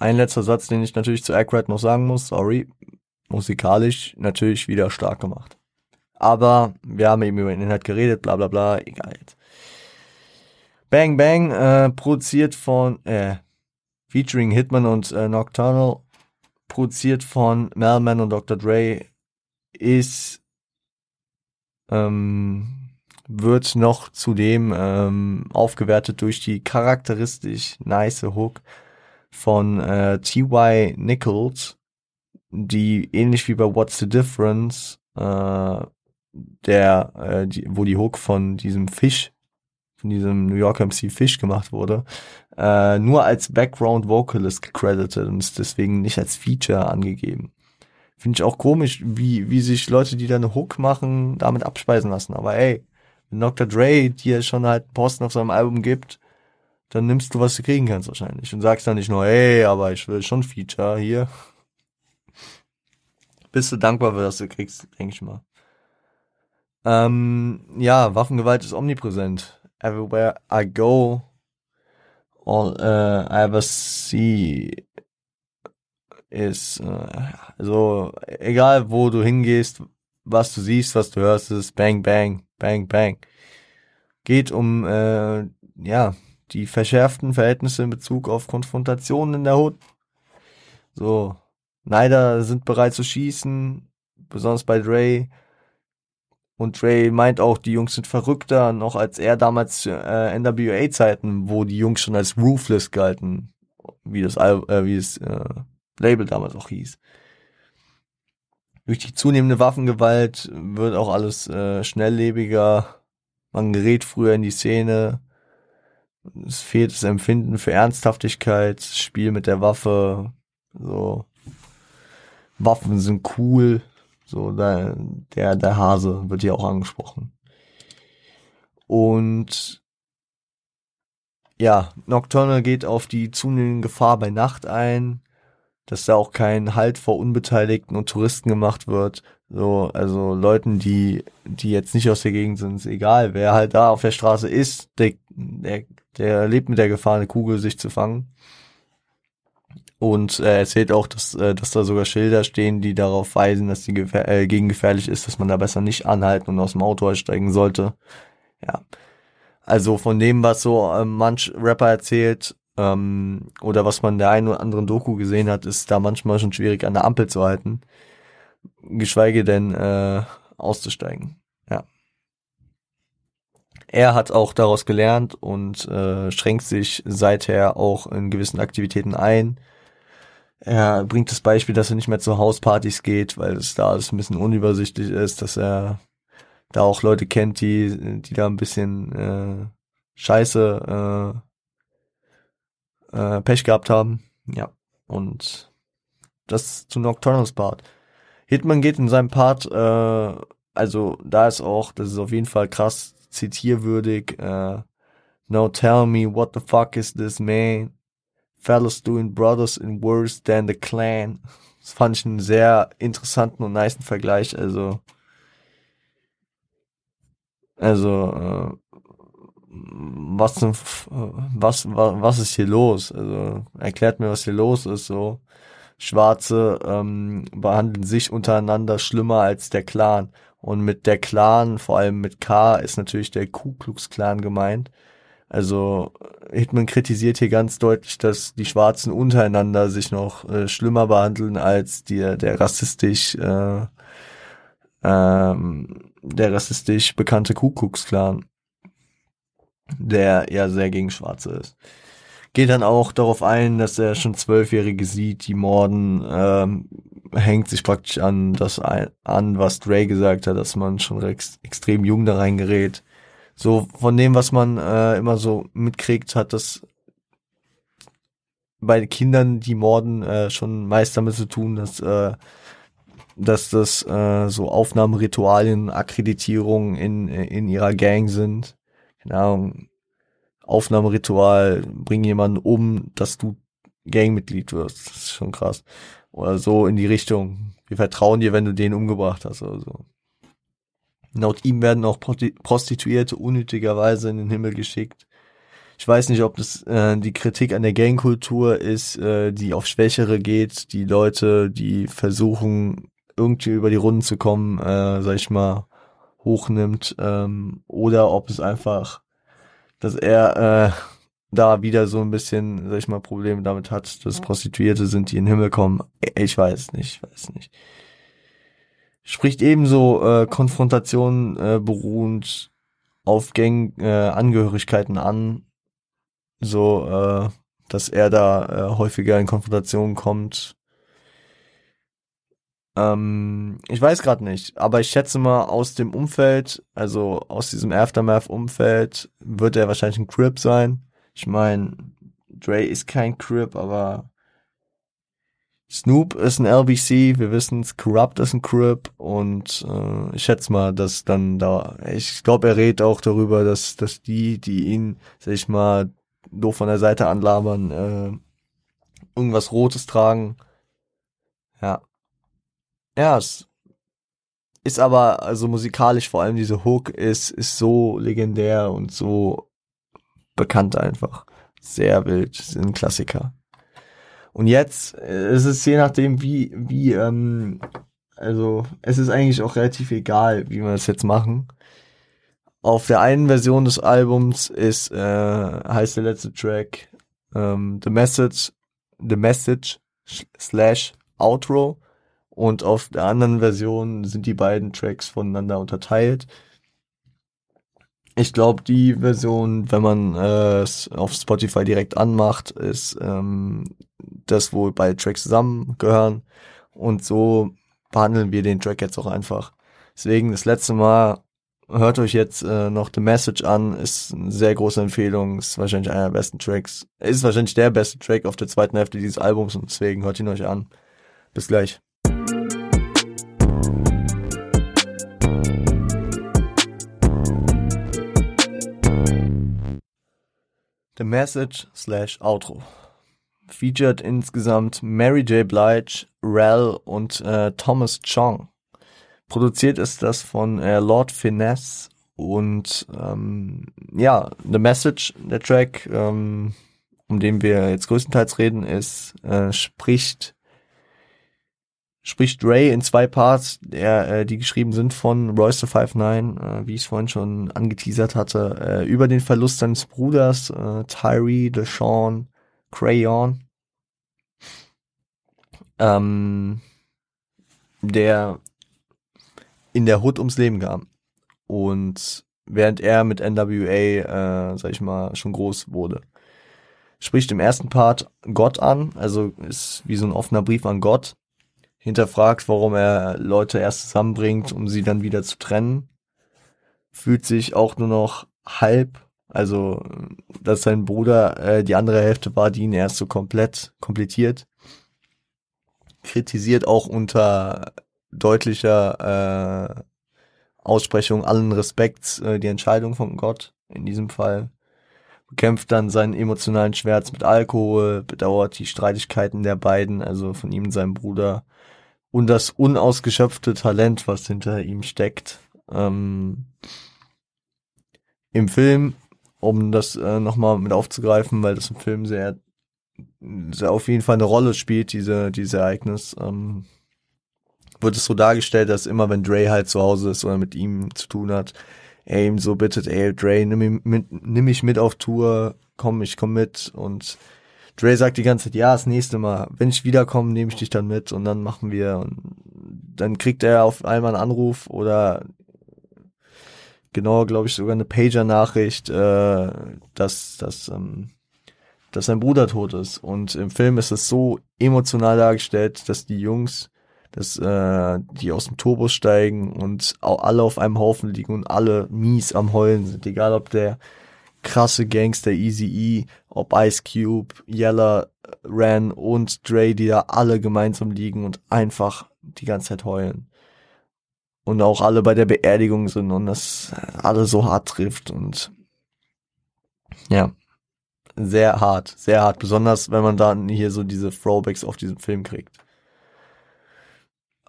Ein letzter Satz, den ich natürlich zu Ackrat noch sagen muss, sorry, musikalisch natürlich wieder stark gemacht. Aber wir haben eben über den Inhalt geredet, bla bla bla, egal jetzt. Bang Bang, äh, produziert von, äh, featuring Hitman und äh, Nocturnal, produziert von Melman und Dr. Dre, ist, ähm, wird noch zudem ähm, aufgewertet durch die charakteristisch nice Hook von äh, T.Y. Nichols, die ähnlich wie bei What's the Difference äh, der, äh, die, wo die Hook von diesem Fish, von diesem New York MC Fish gemacht wurde, äh, nur als Background Vocalist gecredited und ist deswegen nicht als Feature angegeben. Finde ich auch komisch, wie, wie sich Leute, die da eine Hook machen, damit abspeisen lassen. Aber ey, Dr. Dre dir schon halt Posten auf seinem Album gibt, dann nimmst du, was du kriegen kannst wahrscheinlich. Und sagst dann nicht nur, ey, aber ich will schon Feature hier. Bist du dankbar für das du kriegst, denke ich mal. Ähm, ja, Waffengewalt ist omnipräsent. Everywhere I go, all uh, I ever see ist, äh, also egal wo du hingehst, was du siehst, was du hörst, ist Bang Bang, Bang Bang. Geht um äh, ja die verschärften Verhältnisse in Bezug auf Konfrontationen in der Hut. So, Neider sind bereit zu schießen, besonders bei Dre. Und Dre meint auch, die Jungs sind verrückter, noch als er damals äh, NWA-Zeiten, wo die Jungs schon als ruthless galten, wie das, äh, wie das äh, Label damals auch hieß. Durch die zunehmende Waffengewalt wird auch alles äh, schnelllebiger. Man gerät früher in die Szene. Es fehlt das Empfinden für Ernsthaftigkeit, Spiel mit der Waffe. So Waffen sind cool. So, der, der, der Hase wird hier auch angesprochen. Und ja, Nocturnal geht auf die zunehmende Gefahr bei Nacht ein, dass da auch kein Halt vor Unbeteiligten und Touristen gemacht wird. So, also Leuten, die, die jetzt nicht aus der Gegend sind, ist egal. Wer halt da auf der Straße ist, der, der, der lebt mit der Gefahr, eine Kugel sich zu fangen. Und er erzählt auch, dass, äh, dass da sogar Schilder stehen, die darauf weisen, dass die gefähr äh, gegengefährlich ist, dass man da besser nicht anhalten und aus dem Auto aussteigen sollte. Ja. Also von dem, was so äh, manch Rapper erzählt, ähm, oder was man der einen oder anderen Doku gesehen hat, ist da manchmal schon schwierig an der Ampel zu halten. Geschweige denn äh, auszusteigen. Ja. Er hat auch daraus gelernt und äh, schränkt sich seither auch in gewissen Aktivitäten ein er bringt das Beispiel, dass er nicht mehr zu Hauspartys geht, weil es da alles ein bisschen unübersichtlich ist, dass er da auch Leute kennt, die, die da ein bisschen äh, scheiße äh, äh, Pech gehabt haben. Ja. Und das zu Nocturnals Part. Hitman geht in seinem Part, äh, also da ist auch, das ist auf jeden Fall krass zitierwürdig. Äh, Now tell me what the fuck is this man? fellas doing brothers in worse than the clan. Das fand ich einen sehr interessanten und niceen Vergleich. Also, also, äh, was, denn, was, was, was ist hier los? Also, erklärt mir, was hier los ist, so. Schwarze ähm, behandeln sich untereinander schlimmer als der Clan. Und mit der Clan, vor allem mit K, ist natürlich der Ku Klux Klan gemeint. Also Hitman kritisiert hier ganz deutlich, dass die Schwarzen untereinander sich noch äh, schlimmer behandeln als die, der rassistisch äh, ähm, der rassistisch bekannte Ku Klux Klan, der ja sehr gegen Schwarze ist. Geht dann auch darauf ein, dass er schon Zwölfjährige sieht, die morden, ähm, hängt sich praktisch an das ein, an, was Dre gesagt hat, dass man schon ex extrem jung da reingerät so von dem, was man äh, immer so mitkriegt, hat das bei Kindern, die morden, äh, schon meist damit zu tun, dass äh, dass das äh, so Aufnahmeritualien, Akkreditierungen in in ihrer Gang sind. Keine Ahnung, Aufnahmeritual, bring jemanden um, dass du Gangmitglied wirst. Das ist schon krass. Oder so in die Richtung. Wir vertrauen dir, wenn du den umgebracht hast oder so. Laut ihm werden auch Prostituierte unnötigerweise in den Himmel geschickt. Ich weiß nicht, ob das äh, die Kritik an der Gangkultur ist, äh, die auf Schwächere geht, die Leute, die versuchen, irgendwie über die Runden zu kommen, äh, sag ich mal, hochnimmt, ähm, oder ob es einfach, dass er äh, da wieder so ein bisschen, sag ich mal, Probleme damit hat, dass Prostituierte sind, die in den Himmel kommen. Ich weiß nicht, ich weiß nicht spricht ebenso äh, Konfrontation äh, beruhend auf Gang äh, Angehörigkeiten an, so äh, dass er da äh, häufiger in Konfrontation kommt. Ähm, ich weiß gerade nicht, aber ich schätze mal aus dem Umfeld, also aus diesem Aftermath-Umfeld, wird er wahrscheinlich ein Crip sein. Ich meine, Dre ist kein Crip, aber Snoop ist ein LBC, wir wissen Corrupt ist ein Crip und äh, ich schätze mal, dass dann da, ich glaube, er redet auch darüber, dass, dass die, die ihn, sag ich mal, doof von der Seite anlabern, äh, irgendwas Rotes tragen. Ja. Ja, es ist aber, also musikalisch vor allem diese Hook ist, ist so legendär und so bekannt einfach. Sehr wild, ein Klassiker. Und jetzt äh, ist es je nachdem, wie, wie, ähm, also es ist eigentlich auch relativ egal, wie wir das jetzt machen. Auf der einen Version des Albums ist, äh, heißt der letzte Track ähm, The Message, The Message slash Outro und auf der anderen Version sind die beiden Tracks voneinander unterteilt. Ich glaube, die Version, wenn man äh, es auf Spotify direkt anmacht, ist ähm, das, wo beide Tracks zusammengehören. Und so behandeln wir den Track jetzt auch einfach. Deswegen das letzte Mal hört euch jetzt äh, noch The Message an, ist eine sehr große Empfehlung, ist wahrscheinlich einer der besten Tracks. Ist wahrscheinlich der beste Track auf der zweiten Hälfte dieses Albums und deswegen hört ihn euch an. Bis gleich. The Message slash Outro. Featured insgesamt Mary J. Blige, Rel und äh, Thomas Chong. Produziert ist das von äh, Lord Finesse und ähm, ja, The Message, der Track, ähm, um den wir jetzt größtenteils reden, ist, äh, spricht spricht Ray in zwei Parts, der, äh, die geschrieben sind von Royce the 59, äh, wie ich es vorhin schon angeteasert hatte, äh, über den Verlust seines Bruders, äh, Tyree, Deshaun, Crayon, ähm, der in der Hood ums Leben kam. Und während er mit NWA, äh, sag ich mal, schon groß wurde. Spricht im ersten Part Gott an, also ist wie so ein offener Brief an Gott hinterfragt, warum er Leute erst zusammenbringt, um sie dann wieder zu trennen. Fühlt sich auch nur noch halb, also dass sein Bruder äh, die andere Hälfte war, die ihn erst so komplett komplettiert. Kritisiert auch unter deutlicher äh, Aussprechung allen Respekts äh, die Entscheidung von Gott in diesem Fall. Kämpft dann seinen emotionalen Schmerz mit Alkohol, bedauert die Streitigkeiten der beiden, also von ihm und seinem Bruder und das unausgeschöpfte Talent, was hinter ihm steckt. Ähm, Im Film, um das äh, nochmal mit aufzugreifen, weil das im Film sehr, sehr auf jeden Fall eine Rolle spielt, diese, dieses Ereignis, ähm, wird es so dargestellt, dass immer wenn Dre halt zu Hause ist oder mit ihm zu tun hat, er ihm so bittet, ey Dre, nimm mich mit, nimm mich mit auf Tour, komm, ich komm mit. Und Dre sagt die ganze Zeit, ja, das nächste Mal, wenn ich wiederkomme, nehme ich dich dann mit und dann machen wir. Und dann kriegt er auf einmal einen Anruf oder genau, glaube ich, sogar eine Pager-Nachricht, äh, dass, dass, ähm, dass sein Bruder tot ist. Und im Film ist es so emotional dargestellt, dass die Jungs dass äh, die aus dem Turbo steigen und alle auf einem Haufen liegen und alle mies am Heulen sind, egal ob der krasse Gangster Easy E, ob Ice Cube, Yella, Ran und Dre, die da alle gemeinsam liegen und einfach die ganze Zeit heulen. Und auch alle bei der Beerdigung sind und das alle so hart trifft und ja, sehr hart, sehr hart, besonders wenn man dann hier so diese Throwbacks auf diesen Film kriegt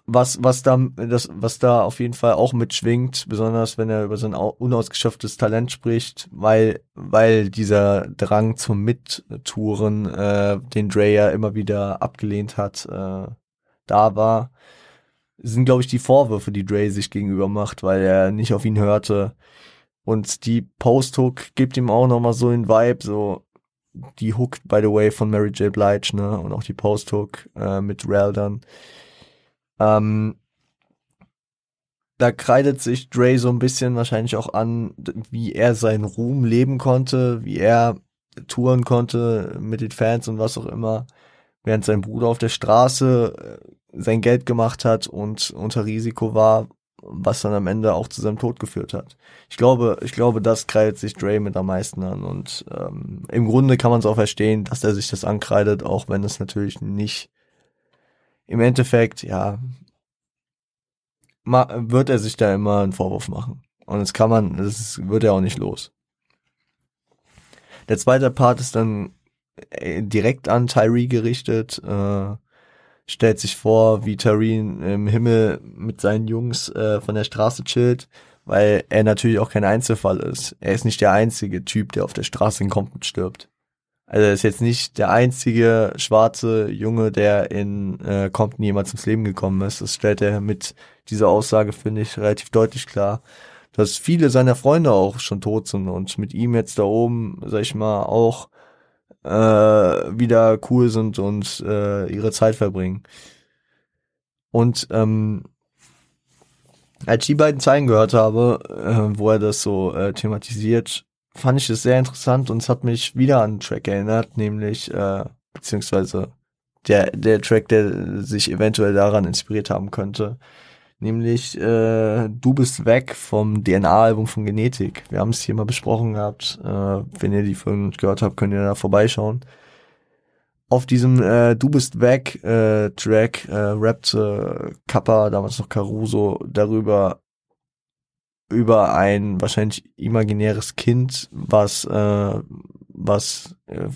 was, was da, das, was da auf jeden Fall auch mitschwingt, besonders wenn er über sein unausgeschöpftes Talent spricht, weil, weil dieser Drang zum Mittouren, äh, den Dre ja immer wieder abgelehnt hat, äh, da war, sind, glaube ich, die Vorwürfe, die Dre sich gegenüber macht, weil er nicht auf ihn hörte. Und die Post-Hook gibt ihm auch nochmal so den Vibe, so, die Hook, by the way, von Mary J. Blige, ne, und auch die Post-Hook, äh, mit Rel dann ähm, da kreidet sich Dre so ein bisschen wahrscheinlich auch an, wie er seinen Ruhm leben konnte, wie er touren konnte mit den Fans und was auch immer, während sein Bruder auf der Straße äh, sein Geld gemacht hat und unter Risiko war, was dann am Ende auch zu seinem Tod geführt hat. Ich glaube, ich glaube, das kreidet sich Dre mit am meisten an und ähm, im Grunde kann man es auch verstehen, dass er sich das ankreidet, auch wenn es natürlich nicht im Endeffekt, ja, wird er sich da immer einen Vorwurf machen. Und das kann man, das wird er auch nicht los. Der zweite Part ist dann äh, direkt an Tyree gerichtet, äh, stellt sich vor, wie Tyree im Himmel mit seinen Jungs äh, von der Straße chillt, weil er natürlich auch kein Einzelfall ist. Er ist nicht der einzige Typ, der auf der Straße in Compton stirbt. Also er ist jetzt nicht der einzige schwarze Junge, der in äh, Compton jemals ins Leben gekommen ist. Das stellt er mit dieser Aussage, finde ich, relativ deutlich klar, dass viele seiner Freunde auch schon tot sind und mit ihm jetzt da oben, sag ich mal, auch äh, wieder cool sind und äh, ihre Zeit verbringen. Und ähm, als ich die beiden Zeilen gehört habe, äh, wo er das so äh, thematisiert, fand ich es sehr interessant und es hat mich wieder an einen Track erinnert, nämlich, äh, beziehungsweise der, der Track, der sich eventuell daran inspiriert haben könnte, nämlich äh, Du bist weg vom DNA-Album von Genetik. Wir haben es hier mal besprochen gehabt. Äh, wenn ihr die Folgen nicht gehört habt, könnt ihr da vorbeischauen. Auf diesem äh, Du bist weg äh, Track äh, rappte Kappa, damals noch Caruso, darüber, über ein wahrscheinlich imaginäres Kind, was äh, was äh,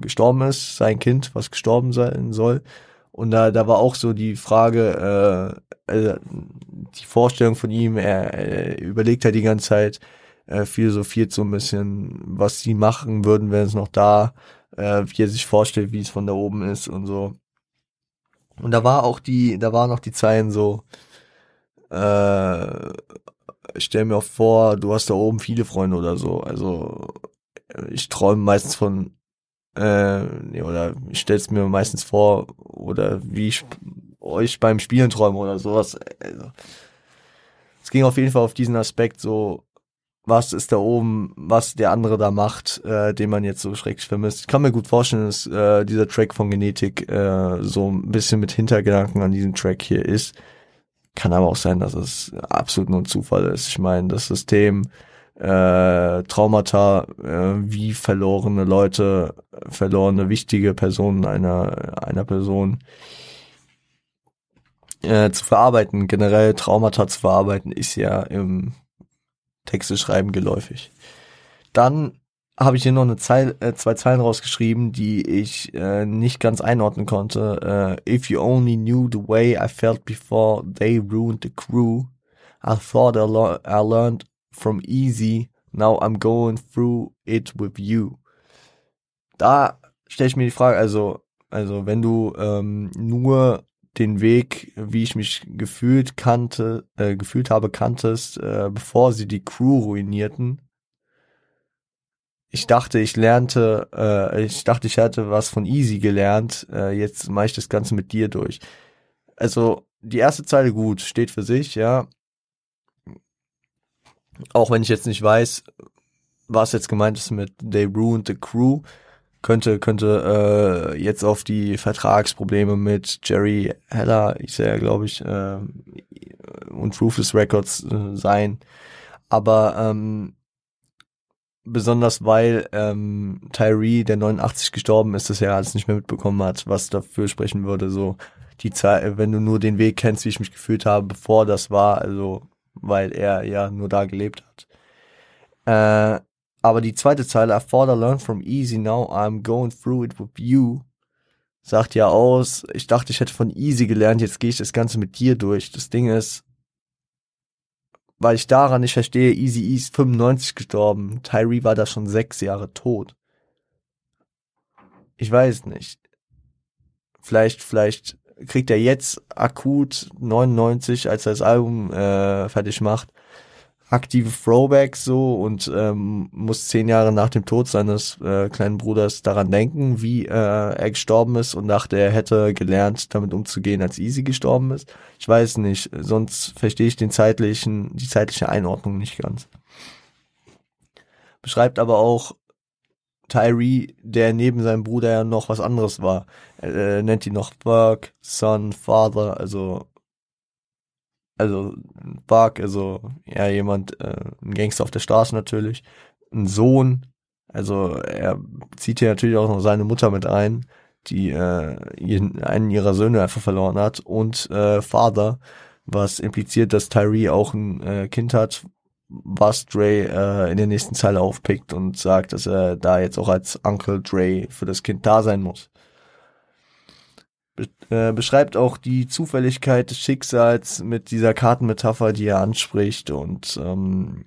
gestorben ist, sein Kind, was gestorben sein soll. Und da, da war auch so die Frage, äh, äh, die Vorstellung von ihm, er, er überlegt halt die ganze Zeit, äh, philosophiert so ein bisschen, was sie machen würden, wenn es noch da, äh, wie er sich vorstellt, wie es von da oben ist und so. Und da war auch die, da waren noch die Zeilen so, äh, ich stell mir auch vor, du hast da oben viele Freunde oder so. Also ich träume meistens von, äh, nee, oder ich stell's mir meistens vor, oder wie ich euch beim Spielen träume oder sowas. Also, es ging auf jeden Fall auf diesen Aspekt so, was ist da oben, was der andere da macht, äh, den man jetzt so schrecklich vermisst. Ich kann mir gut vorstellen, dass äh, dieser Track von Genetik äh, so ein bisschen mit Hintergedanken an diesem Track hier ist. Kann aber auch sein, dass es absolut nur ein Zufall ist. Ich meine, das System äh, Traumata, äh, wie verlorene Leute, verlorene wichtige Personen einer, einer Person äh, zu verarbeiten, generell Traumata zu verarbeiten, ist ja im Texte schreiben geläufig. Dann habe ich hier noch eine Zeil, äh, zwei Zeilen rausgeschrieben, die ich äh, nicht ganz einordnen konnte. Äh, If you only knew the way I felt before they ruined the crew, I thought I, le I learned from easy, now I'm going through it with you. Da stelle ich mir die Frage, also, also wenn du ähm, nur den Weg, wie ich mich gefühlt kannte, äh, gefühlt habe, kanntest, äh, bevor sie die Crew ruinierten, ich dachte, ich lernte, äh, ich dachte, ich hatte was von Easy gelernt, äh, jetzt mache ich das Ganze mit dir durch. Also, die erste Zeile gut, steht für sich, ja. Auch wenn ich jetzt nicht weiß, was jetzt gemeint ist mit They ruined the crew, könnte, könnte äh, jetzt auf die Vertragsprobleme mit Jerry Heller, ich sehe ja, glaube ich, äh, und Rufus Records äh, sein. Aber ähm, besonders weil ähm, Tyree, der 89 gestorben ist, das ja alles nicht mehr mitbekommen hat, was dafür sprechen würde, so die Zeit, wenn du nur den Weg kennst, wie ich mich gefühlt habe, bevor das war, also weil er ja nur da gelebt hat. Äh, aber die zweite Zeile, I thought I learned from easy, now I'm going through it with you, sagt ja aus, ich dachte, ich hätte von easy gelernt, jetzt gehe ich das Ganze mit dir durch. Das Ding ist, weil ich daran nicht verstehe, Easy E ist 95 gestorben, Tyree war da schon sechs Jahre tot. Ich weiß nicht. Vielleicht, vielleicht kriegt er jetzt akut 99, als er das Album äh, fertig macht, aktive Throwbacks so und ähm, muss zehn Jahre nach dem Tod seines äh, kleinen Bruders daran denken, wie äh, er gestorben ist und dachte, er hätte gelernt, damit umzugehen, als Easy gestorben ist. Ich weiß nicht, sonst verstehe ich den zeitlichen, die zeitliche Einordnung nicht ganz. Beschreibt aber auch Tyree, der neben seinem Bruder ja noch was anderes war. Er äh, nennt ihn noch Work, Son, Father, also also Bug, also ja jemand, äh, ein Gangster auf der Straße natürlich, ein Sohn, also er zieht hier natürlich auch noch seine Mutter mit ein, die äh, einen ihrer Söhne einfach verloren hat und äh, Vater, was impliziert, dass Tyree auch ein äh, Kind hat, was Dre äh, in der nächsten Zeile aufpickt und sagt, dass er da jetzt auch als Uncle Dre für das Kind da sein muss äh, beschreibt auch die Zufälligkeit des Schicksals mit dieser Kartenmetapher, die er anspricht und ähm,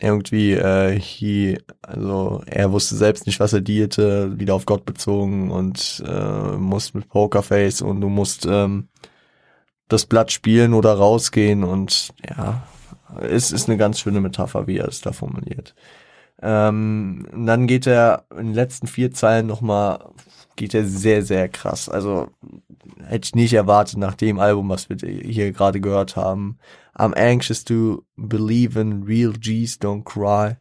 irgendwie äh, he, also er wusste selbst nicht, was er dealte, wieder auf Gott bezogen und äh, musst mit Pokerface und du musst ähm, das Blatt spielen oder rausgehen und ja, es ist eine ganz schöne Metapher, wie er es da formuliert. Ähm, dann geht er in den letzten vier Zeilen nochmal geht er sehr, sehr krass. Also hätte ich nicht erwartet nach dem Album, was wir hier gerade gehört haben. I'm anxious to believe in real G's don't cry.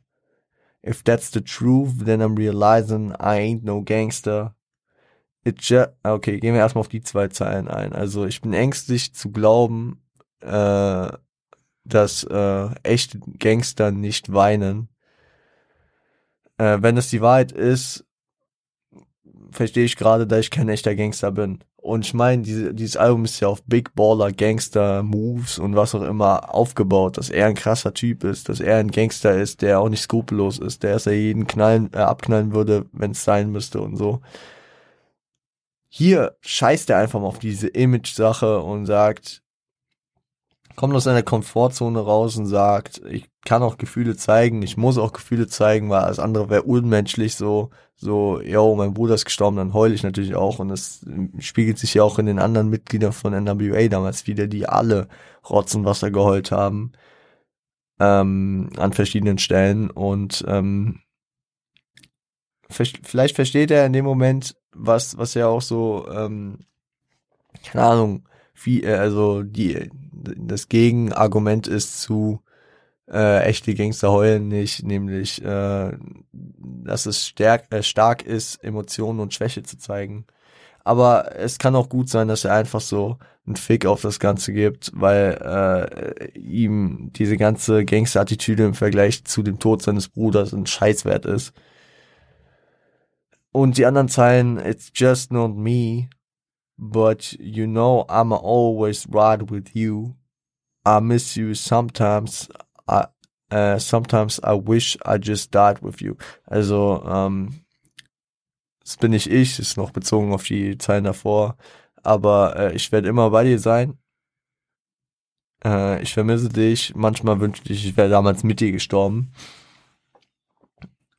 If that's the truth, then I'm realizing I ain't no gangster. It just, okay, gehen wir erstmal auf die zwei Zeilen ein. Also ich bin ängstlich zu glauben, äh, dass äh, echte Gangster nicht weinen. Äh, wenn es die Wahrheit ist, verstehe ich gerade, dass ich kein echter Gangster bin. Und ich meine, diese, dieses Album ist ja auf Big Baller, Gangster, Moves und was auch immer aufgebaut, dass er ein krasser Typ ist, dass er ein Gangster ist, der auch nicht skrupellos ist, der dass er jeden knallen, äh, abknallen würde, wenn es sein müsste und so. Hier scheißt er einfach mal auf diese Image-Sache und sagt, kommt aus seiner Komfortzone raus und sagt, ich kann auch Gefühle zeigen, ich muss auch Gefühle zeigen, weil alles andere wäre unmenschlich so, so, yo, mein Bruder ist gestorben, dann heule ich natürlich auch. Und das spiegelt sich ja auch in den anderen Mitgliedern von NWA damals wieder, die alle Rotz und Wasser geheult haben, ähm, an verschiedenen Stellen. Und, ähm, vielleicht versteht er in dem Moment, was, was ja auch so, ähm, keine Ahnung, wie, äh, also die, das Gegenargument ist zu äh, echte Gangster heulen nicht, nämlich äh, dass es stark, äh, stark ist, Emotionen und Schwäche zu zeigen. Aber es kann auch gut sein, dass er einfach so einen Fick auf das Ganze gibt, weil äh, ihm diese ganze Gangster-Attitüde im Vergleich zu dem Tod seines Bruders ein Scheißwert ist. Und die anderen Zeilen, it's just not me, but you know I'm always right with you. I miss you sometimes. I uh, sometimes I wish I just died with you. Also, ähm, das bin nicht ich, ist noch bezogen auf die Zeilen davor, aber äh, ich werde immer bei dir sein. Äh, ich vermisse dich, manchmal wünsche ich, ich wäre damals mit dir gestorben.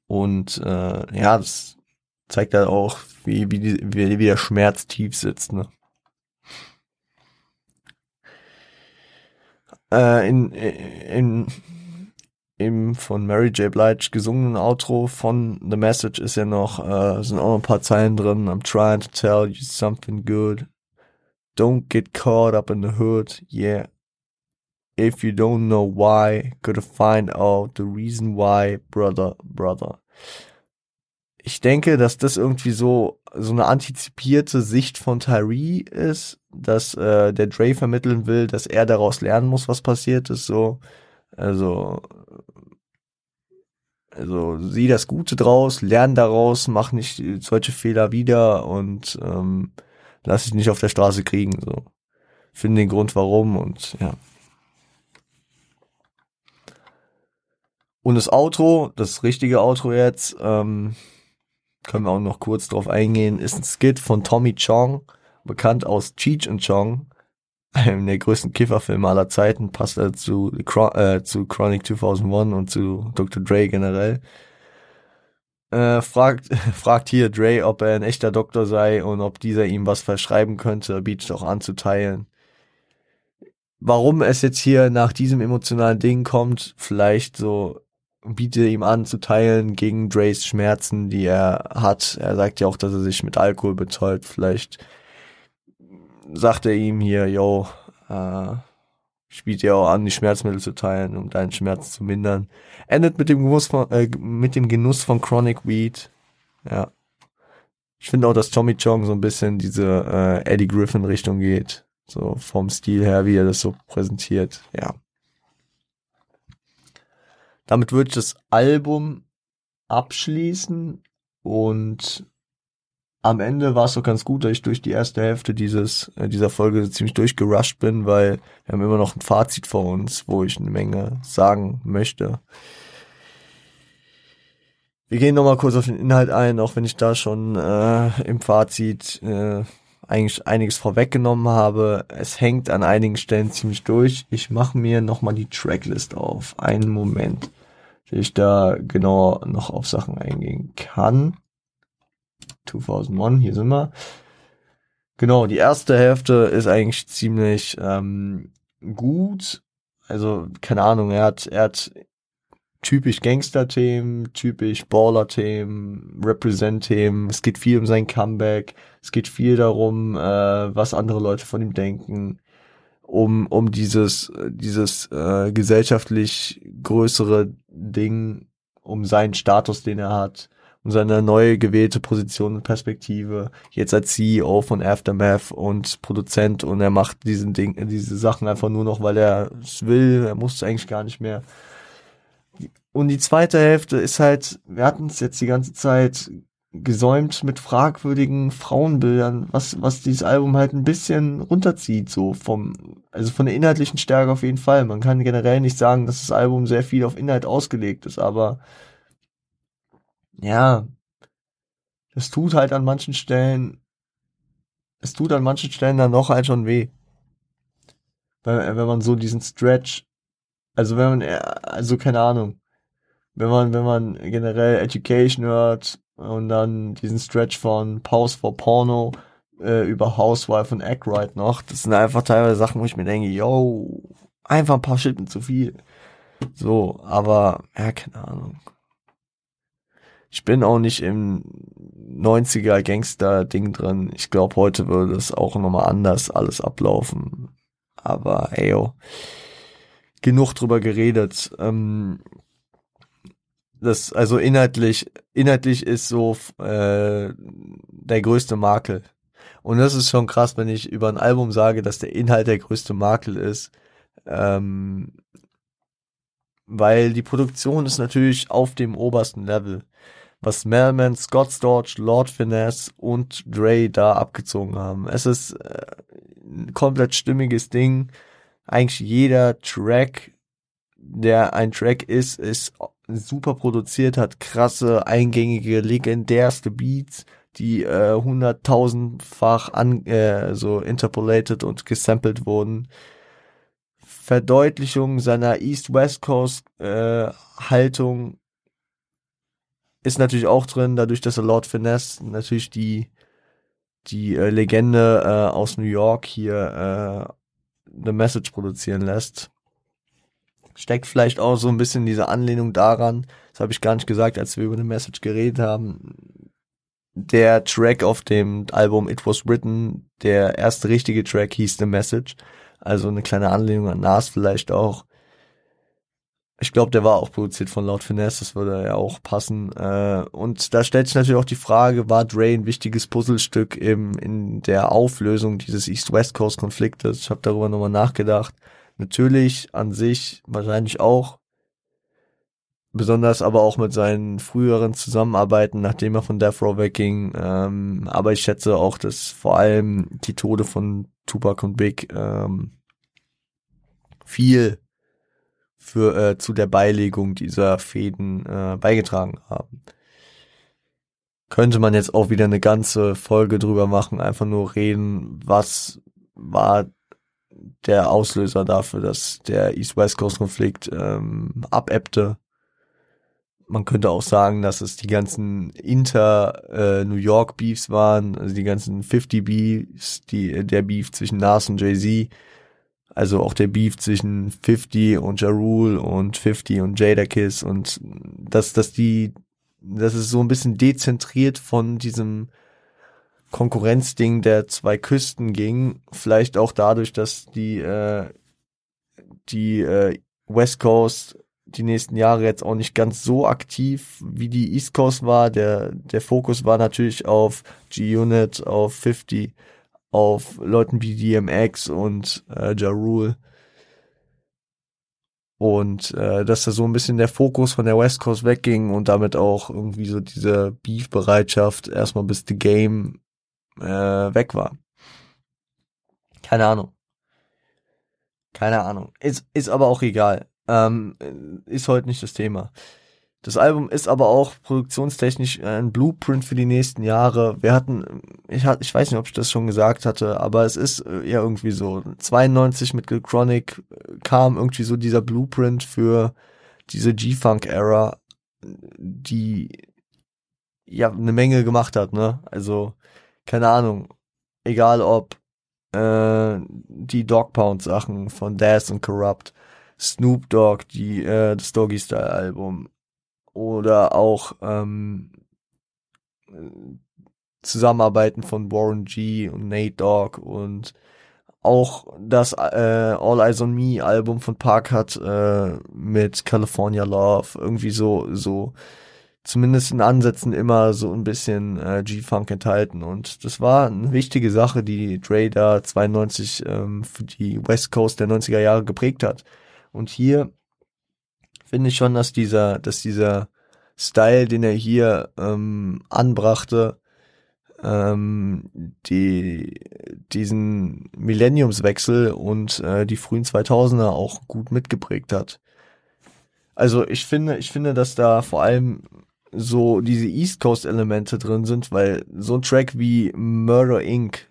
Und äh, ja, das zeigt halt auch, wie, wie, wie, wie der Schmerz tief sitzt. Ne? Äh, in, in, im von Mary J. Blige gesungenen Outro von The Message ist ja noch, äh, sind auch noch ein paar Zeilen drin. I'm trying to tell you something good. Don't get caught up in the hood, yeah. If you don't know why, gotta find out the reason why, brother, brother. Ich denke, dass das irgendwie so, so eine antizipierte Sicht von Tyree ist, dass äh, der Dre vermitteln will, dass er daraus lernen muss, was passiert ist, so. Also, also sieh das Gute draus, lern daraus, mach nicht solche Fehler wieder und ähm, lass dich nicht auf der Straße kriegen. So. Finde den Grund warum und ja. Und das Outro, das richtige Outro jetzt, ähm, können wir auch noch kurz drauf eingehen, ist ein Skit von Tommy Chong, bekannt aus Cheech and Chong, einem der größten Kifferfilme aller Zeiten, passt halt zu, äh, zu Chronic 2001 und zu Dr. Dre generell. Äh, fragt, fragt hier Dre, ob er ein echter Doktor sei und ob dieser ihm was verschreiben könnte, bietet auch an zu teilen. Warum es jetzt hier nach diesem emotionalen Ding kommt, vielleicht so bietet ihm an zu teilen gegen Dre's Schmerzen, die er hat. Er sagt ja auch, dass er sich mit Alkohol betäubt. Vielleicht sagt er ihm hier, yo, äh, spielt ja auch an, die Schmerzmittel zu teilen, um deinen Schmerz zu mindern. Endet mit dem Genuss von, äh, mit dem Genuss von Chronic Weed. Ja. Ich finde auch, dass Tommy Chong so ein bisschen diese äh, Eddie Griffin Richtung geht. So vom Stil her, wie er das so präsentiert. Ja. Damit würde ich das Album abschließen und am Ende war es doch ganz gut, dass ich durch die erste Hälfte dieses, äh, dieser Folge ziemlich durchgerusht bin, weil wir haben immer noch ein Fazit vor uns, wo ich eine Menge sagen möchte. Wir gehen nochmal kurz auf den Inhalt ein, auch wenn ich da schon äh, im Fazit äh, eigentlich einiges vorweggenommen habe. Es hängt an einigen Stellen ziemlich durch. Ich mache mir nochmal die Tracklist auf. Einen Moment, ich da genau noch auf Sachen eingehen kann. 2001, hier sind wir. Genau, die erste Hälfte ist eigentlich ziemlich ähm, gut. Also, keine Ahnung, er hat, er hat typisch Gangster-Themen, typisch Baller-Themen, Represent-Themen. Es geht viel um sein Comeback. Es geht viel darum, äh, was andere Leute von ihm denken. Um, um dieses, dieses äh, gesellschaftlich größere Ding, um seinen Status, den er hat und seine neu gewählte Position und Perspektive. Jetzt als CEO von Aftermath und Produzent und er macht diesen Ding, diese Sachen einfach nur noch, weil er es will. Er muss es eigentlich gar nicht mehr. Und die zweite Hälfte ist halt, wir hatten es jetzt die ganze Zeit gesäumt mit fragwürdigen Frauenbildern, was, was dieses Album halt ein bisschen runterzieht, so vom, also von der inhaltlichen Stärke auf jeden Fall. Man kann generell nicht sagen, dass das Album sehr viel auf Inhalt ausgelegt ist, aber ja, es tut halt an manchen Stellen, es tut an manchen Stellen dann noch halt schon weh. Wenn, wenn man so diesen Stretch, also wenn man, also keine Ahnung, wenn man, wenn man generell Education hört und dann diesen Stretch von Pause for Porno äh, über Housewife und Act noch, das sind einfach teilweise Sachen, wo ich mir denke, yo, einfach ein paar Schitten zu viel. So, aber, ja, keine Ahnung ich bin auch nicht im 90er Gangster-Ding drin. Ich glaube, heute würde es auch nochmal anders alles ablaufen. Aber ey, yo, genug drüber geredet. Ähm, das, also inhaltlich, inhaltlich ist so äh, der größte Makel. Und das ist schon krass, wenn ich über ein Album sage, dass der Inhalt der größte Makel ist. Ähm, weil die Produktion ist natürlich auf dem obersten Level was Melman, Scott Storch, Lord Finesse und Dre da abgezogen haben. Es ist äh, ein komplett stimmiges Ding. Eigentlich jeder Track, der ein Track ist, ist super produziert, hat krasse, eingängige, legendärste Beats, die äh, hunderttausendfach an, äh, so interpolated und gesampelt wurden. Verdeutlichung seiner East-West Coast äh, ist natürlich auch drin, dadurch, dass er Lord Finesse natürlich die die äh, Legende äh, aus New York hier äh, eine Message produzieren lässt. Steckt vielleicht auch so ein bisschen diese Anlehnung daran, das habe ich gar nicht gesagt, als wir über eine Message geredet haben. Der Track auf dem Album It Was Written, der erste richtige Track hieß The Message. Also eine kleine Anlehnung an Nas vielleicht auch. Ich glaube, der war auch produziert von Loud Finesse, das würde ja auch passen. Äh, und da stellt sich natürlich auch die Frage, war Dre ein wichtiges Puzzlestück im, in der Auflösung dieses East-West Coast-Konfliktes? Ich habe darüber nochmal nachgedacht. Natürlich an sich wahrscheinlich auch. Besonders aber auch mit seinen früheren Zusammenarbeiten, nachdem er von Death Row wegging. Ähm, aber ich schätze auch, dass vor allem die Tode von Tupac und Big ähm, viel für äh, zu der Beilegung dieser Fäden äh, beigetragen haben. Könnte man jetzt auch wieder eine ganze Folge drüber machen, einfach nur reden, was war der Auslöser dafür, dass der East-West Coast-Konflikt ähm, abebbte. Man könnte auch sagen, dass es die ganzen Inter-New äh, York Beefs waren, also die ganzen 50 Beefs, die, der Beef zwischen Nas und Jay-Z, also auch der Beef zwischen 50 und Ja Rule und 50 und Jada Kiss und dass, dass die, das ist so ein bisschen dezentriert von diesem Konkurrenzding der zwei Küsten ging. Vielleicht auch dadurch, dass die, äh, die äh, West Coast die nächsten Jahre jetzt auch nicht ganz so aktiv wie die East Coast war. Der, der Fokus war natürlich auf G-Unit, auf 50 auf Leuten wie DMX und äh, Ja Rule. Und äh, dass da so ein bisschen der Fokus von der West Coast wegging und damit auch irgendwie so diese Beef-Bereitschaft erstmal bis the Game äh, weg war. Keine Ahnung. Keine Ahnung. Ist, ist aber auch egal. Ähm, ist heute nicht das Thema. Das Album ist aber auch produktionstechnisch ein Blueprint für die nächsten Jahre. Wir hatten, ich, hat, ich weiß nicht, ob ich das schon gesagt hatte, aber es ist äh, ja irgendwie so. 92 mit Gil Chronic äh, kam irgendwie so dieser Blueprint für diese G-Funk-Era, die ja eine Menge gemacht hat, ne? Also, keine Ahnung. Egal ob äh, die Dog Pound Sachen von Daz und Corrupt, Snoop Dogg, die äh, das Doggy Style Album, oder auch ähm, Zusammenarbeiten von Warren G und Nate Dogg und auch das äh, All Eyes on Me Album von Park hat äh, mit California Love irgendwie so so zumindest in Ansätzen immer so ein bisschen äh, G-Funk enthalten und das war eine wichtige Sache, die Dre da 92 ähm, für die West Coast der 90er Jahre geprägt hat. Und hier finde ich schon, dass dieser, dass dieser Style, den er hier ähm, anbrachte, ähm, die, diesen Millenniumswechsel und äh, die frühen 2000er auch gut mitgeprägt hat. Also ich finde, ich finde, dass da vor allem so diese East Coast Elemente drin sind, weil so ein Track wie Murder Inc.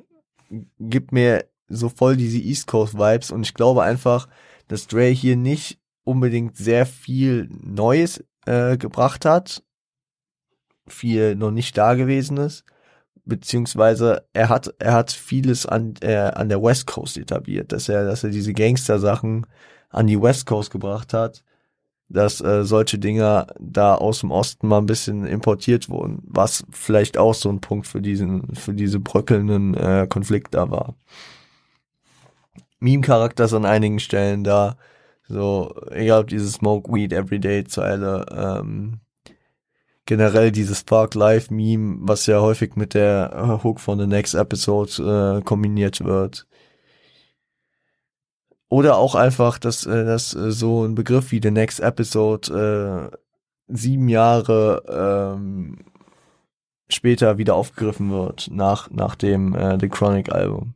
gibt mir so voll diese East Coast Vibes und ich glaube einfach, dass Dre hier nicht unbedingt sehr viel Neues äh, gebracht hat, viel noch nicht Dagewesenes, beziehungsweise er hat er hat vieles an äh, an der West Coast etabliert, dass er dass er diese Gangster Sachen an die West Coast gebracht hat, dass äh, solche Dinger da aus dem Osten mal ein bisschen importiert wurden, was vielleicht auch so ein Punkt für diesen für diese bröckelnden äh, Konflikt da war. Meme-Charakter ist an einigen Stellen da, so, egal ob dieses Smoke Weed Everyday Zeile, ähm, generell dieses Spark Live Meme, was ja häufig mit der Hook von The Next Episode äh, kombiniert wird. Oder auch einfach, dass, äh, dass äh, so ein Begriff wie The Next Episode äh, sieben Jahre ähm, später wieder aufgegriffen wird, nach, nach dem äh, The Chronic Album.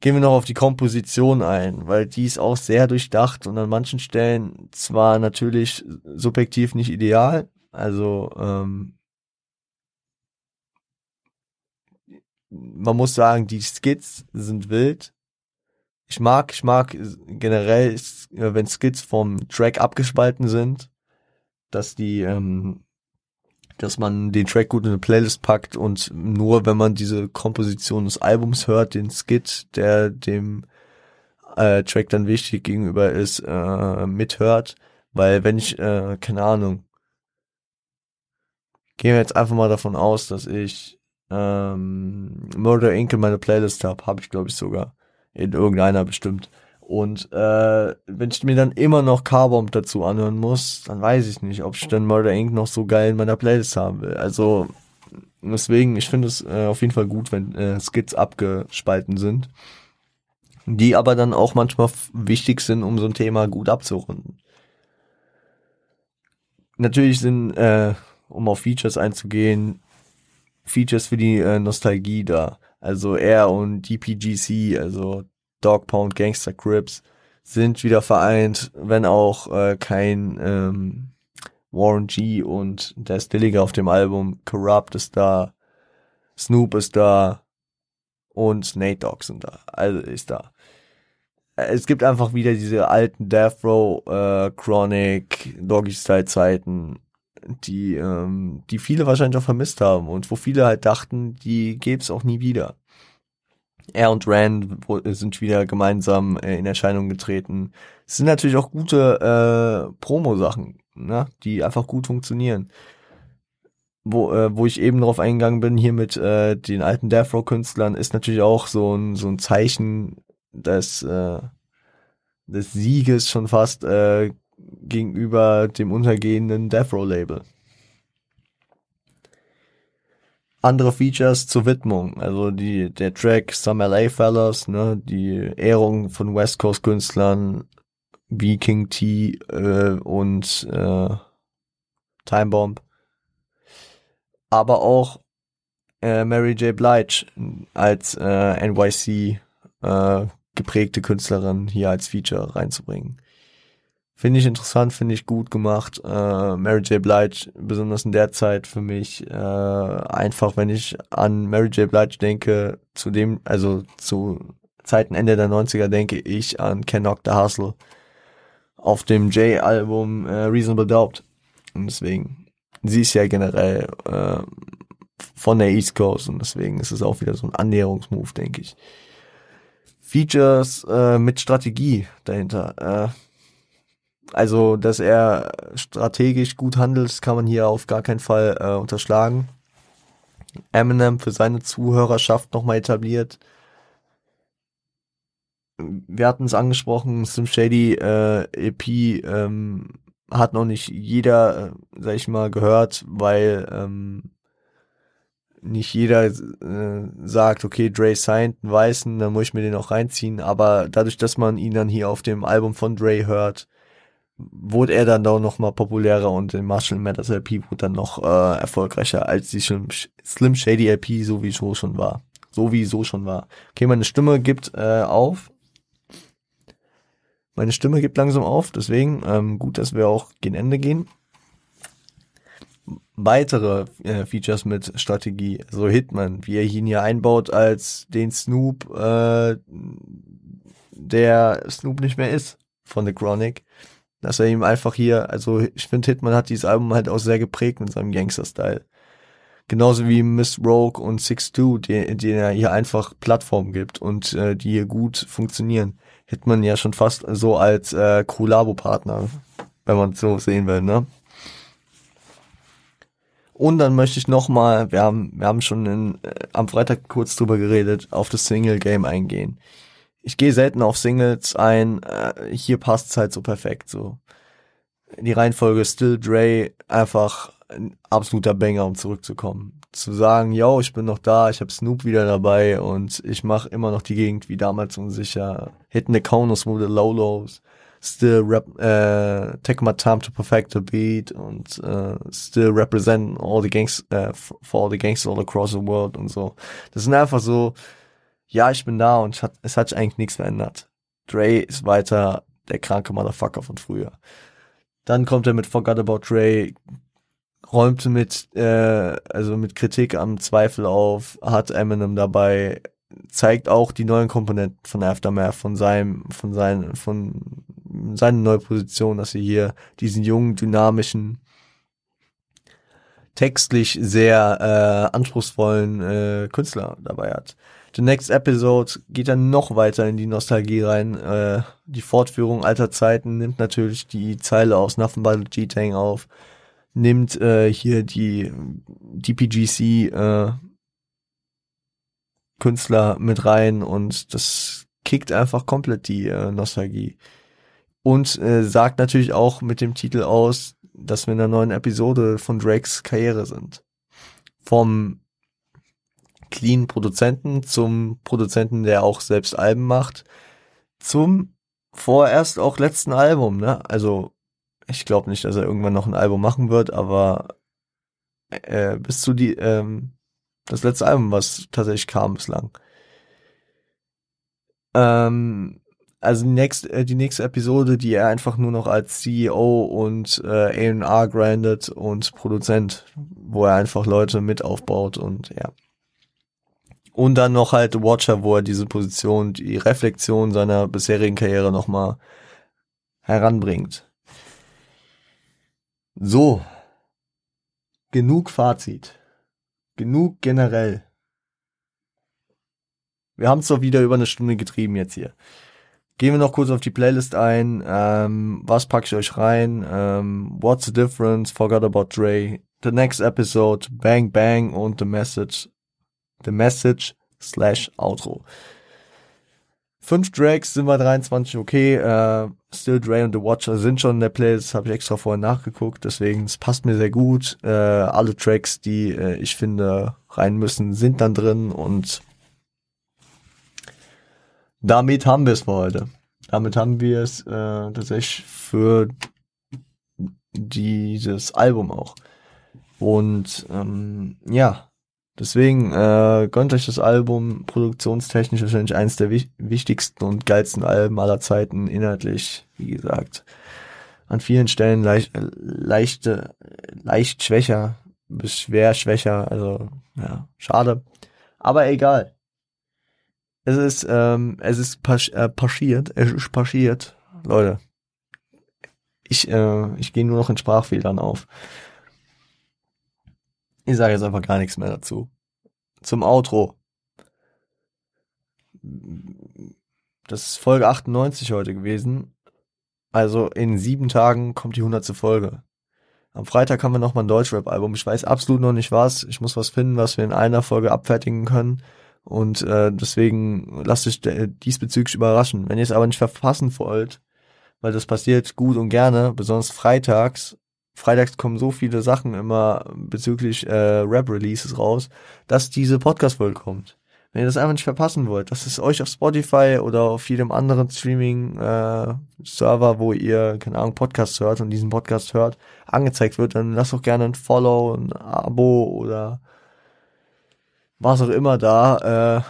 gehen wir noch auf die Komposition ein, weil die ist auch sehr durchdacht und an manchen Stellen zwar natürlich subjektiv nicht ideal, also ähm, man muss sagen, die Skits sind wild. Ich mag, ich mag generell, wenn Skits vom Track abgespalten sind, dass die ähm, dass man den Track gut in eine Playlist packt und nur wenn man diese Komposition des Albums hört, den Skit, der dem äh, Track dann wichtig gegenüber ist, äh, mithört. Weil wenn ich, äh, keine Ahnung, gehen wir jetzt einfach mal davon aus, dass ich ähm, Murder Inc. in meiner Playlist habe, habe ich glaube ich sogar. In irgendeiner bestimmt. Und äh, wenn ich mir dann immer noch Carbomb dazu anhören muss, dann weiß ich nicht, ob ich dann Murder Inc. noch so geil in meiner Playlist haben will. Also deswegen, ich finde es äh, auf jeden Fall gut, wenn äh, Skits abgespalten sind, die aber dann auch manchmal wichtig sind, um so ein Thema gut abzurunden. Natürlich sind, äh, um auf Features einzugehen, Features für die äh, Nostalgie da. Also er und DPGC, also Dog Pound, Gangster Crips sind wieder vereint, wenn auch äh, kein ähm, Warren G und der Stilliger auf dem Album. Corrupt ist da, Snoop ist da und Nate Dogg sind da. Also ist da. Es gibt einfach wieder diese alten Death Row, äh, Chronic, Doggy Style Zeiten, die, ähm, die viele wahrscheinlich auch vermisst haben und wo viele halt dachten, die gäb's auch nie wieder. Er und Rand sind wieder gemeinsam äh, in Erscheinung getreten. Es sind natürlich auch gute äh, Promo-Sachen, ne? die einfach gut funktionieren. Wo, äh, wo ich eben drauf eingegangen bin, hier mit äh, den alten Death Row-Künstlern, ist natürlich auch so ein, so ein Zeichen des, äh, des Sieges schon fast äh, gegenüber dem untergehenden Death Row-Label andere Features zur Widmung. Also die, der Track Some LA Fellas, ne, die Ehrung von West Coast Künstlern wie King T äh, und äh, Time Bomb. Aber auch äh, Mary J. Blige als äh, NYC äh, geprägte Künstlerin hier als Feature reinzubringen. Finde ich interessant, finde ich gut gemacht. Äh, Mary J. Blige, besonders in der Zeit für mich, äh, einfach, wenn ich an Mary J. Blige denke, zu dem, also zu Zeiten Ende der 90er denke ich an Ken Knock the Hustle auf dem J-Album äh, Reasonable Doubt. Und deswegen, sie ist ja generell äh, von der East Coast und deswegen ist es auch wieder so ein Annäherungsmove, denke ich. Features äh, mit Strategie dahinter. Äh, also, dass er strategisch gut handelt, kann man hier auf gar keinen Fall äh, unterschlagen. Eminem für seine Zuhörerschaft nochmal etabliert. Wir hatten es angesprochen, Slim Shady äh, EP ähm, hat noch nicht jeder, äh, sag ich mal, gehört, weil ähm, nicht jeder äh, sagt, okay, Dre signed einen Weißen, dann muss ich mir den auch reinziehen. Aber dadurch, dass man ihn dann hier auf dem Album von Dre hört, wurde er dann doch noch mal populärer und den Marshall Mathers LP wurde dann noch äh, erfolgreicher als die Slim Shady LP sowieso schon war. Sowieso schon war. Okay, meine Stimme gibt äh, auf. Meine Stimme gibt langsam auf, deswegen ähm, gut, dass wir auch gegen Ende gehen. Weitere äh, Features mit Strategie, so Hitman, wie er ihn hier einbaut als den Snoop, äh, der Snoop nicht mehr ist von The Chronic dass er ihm einfach hier, also ich finde Hitman hat dieses Album halt auch sehr geprägt mit seinem Gangster-Style. Genauso wie Miss Rogue und Six Two, denen er hier einfach Plattform gibt und äh, die hier gut funktionieren. Hitman ja schon fast so als äh, Kollabo-Partner, wenn man so sehen will, ne? Und dann möchte ich nochmal, wir haben, wir haben schon in, äh, am Freitag kurz drüber geredet, auf das Single-Game eingehen ich gehe selten auf Singles ein. Äh, hier passt's halt so perfekt. So die Reihenfolge Still Dre einfach ein absoluter Banger, um zurückzukommen. Zu sagen, yo, ich bin noch da, ich habe Snoop wieder dabei und ich mache immer noch die Gegend wie damals unsicher. Hitting the corners with the low lows. Still rep, äh, take my time to perfect the beat und äh, still represent all the gangs, äh, for all the gangsters all across the world und so. Das sind einfach so ja, ich bin da und es hat sich eigentlich nichts verändert. Dre ist weiter der kranke Motherfucker von früher. Dann kommt er mit Forgot About Dre, räumt mit, äh, also mit Kritik am Zweifel auf, hat Eminem dabei, zeigt auch die neuen Komponenten von Aftermath, von seinem, von seinen, von seiner neuen Position, dass er hier diesen jungen, dynamischen, textlich sehr äh, anspruchsvollen äh, Künstler dabei hat. The Next Episode geht dann noch weiter in die Nostalgie rein. Äh, die Fortführung alter Zeiten nimmt natürlich die Zeile aus Nothing But G-Tang auf, nimmt äh, hier die DPGC äh, Künstler mit rein und das kickt einfach komplett die äh, Nostalgie. Und äh, sagt natürlich auch mit dem Titel aus, dass wir in der neuen Episode von Drakes Karriere sind. Vom clean Produzenten zum Produzenten, der auch selbst Alben macht, zum vorerst auch letzten Album, ne? Also ich glaube nicht, dass er irgendwann noch ein Album machen wird, aber äh, bis zu die ähm, das letzte Album, was tatsächlich kam bislang. Ähm, also die nächste, äh, die nächste Episode, die er einfach nur noch als CEO und äh, A&R grandet und Produzent, wo er einfach Leute mit aufbaut und ja. Und dann noch halt Watcher, wo er diese Position, die Reflexion seiner bisherigen Karriere nochmal heranbringt. So. Genug Fazit. Genug generell. Wir haben es doch wieder über eine Stunde getrieben jetzt hier. Gehen wir noch kurz auf die Playlist ein. Ähm, was packe ich euch rein? Ähm, What's the difference? Forgot about Dre. The next episode. Bang Bang und The Message The Message slash Outro. Fünf Tracks sind bei 23 okay. Uh, Still Dre und The Watcher sind schon in der Playlist, habe ich extra vorher nachgeguckt, deswegen es passt mir sehr gut. Uh, alle Tracks, die uh, ich finde rein müssen, sind dann drin und damit haben wir es für heute. Damit haben wir es äh, tatsächlich für dieses Album auch. Und ähm, ja, Deswegen äh, gönnt euch das Album, produktionstechnisch wahrscheinlich eines der wich wichtigsten und geilsten Alben aller Zeiten, inhaltlich, wie gesagt, an vielen Stellen leicht, leichte, leicht schwächer, bis schwer schwächer, also ja, schade. Aber egal. Es ist, ähm, es ist pas äh, paschiert, es ist paschiert. Leute, ich, äh, ich gehe nur noch in Sprachfehlern auf. Ich sage jetzt einfach gar nichts mehr dazu. Zum Outro. Das ist Folge 98 heute gewesen. Also in sieben Tagen kommt die hundertste Folge. Am Freitag haben wir nochmal ein Deutschrap-Album. Ich weiß absolut noch nicht was. Ich muss was finden, was wir in einer Folge abfertigen können. Und äh, deswegen lasst euch diesbezüglich überraschen. Wenn ihr es aber nicht verpassen wollt, weil das passiert gut und gerne, besonders freitags, freitags kommen so viele Sachen immer bezüglich äh, Rap-Releases raus, dass diese Podcast-Folge kommt. Wenn ihr das einfach nicht verpassen wollt, dass es euch auf Spotify oder auf jedem anderen Streaming-Server, äh, wo ihr, keine Ahnung, Podcasts hört und diesen Podcast hört, angezeigt wird, dann lasst doch gerne ein Follow, ein Abo oder was auch immer da, äh,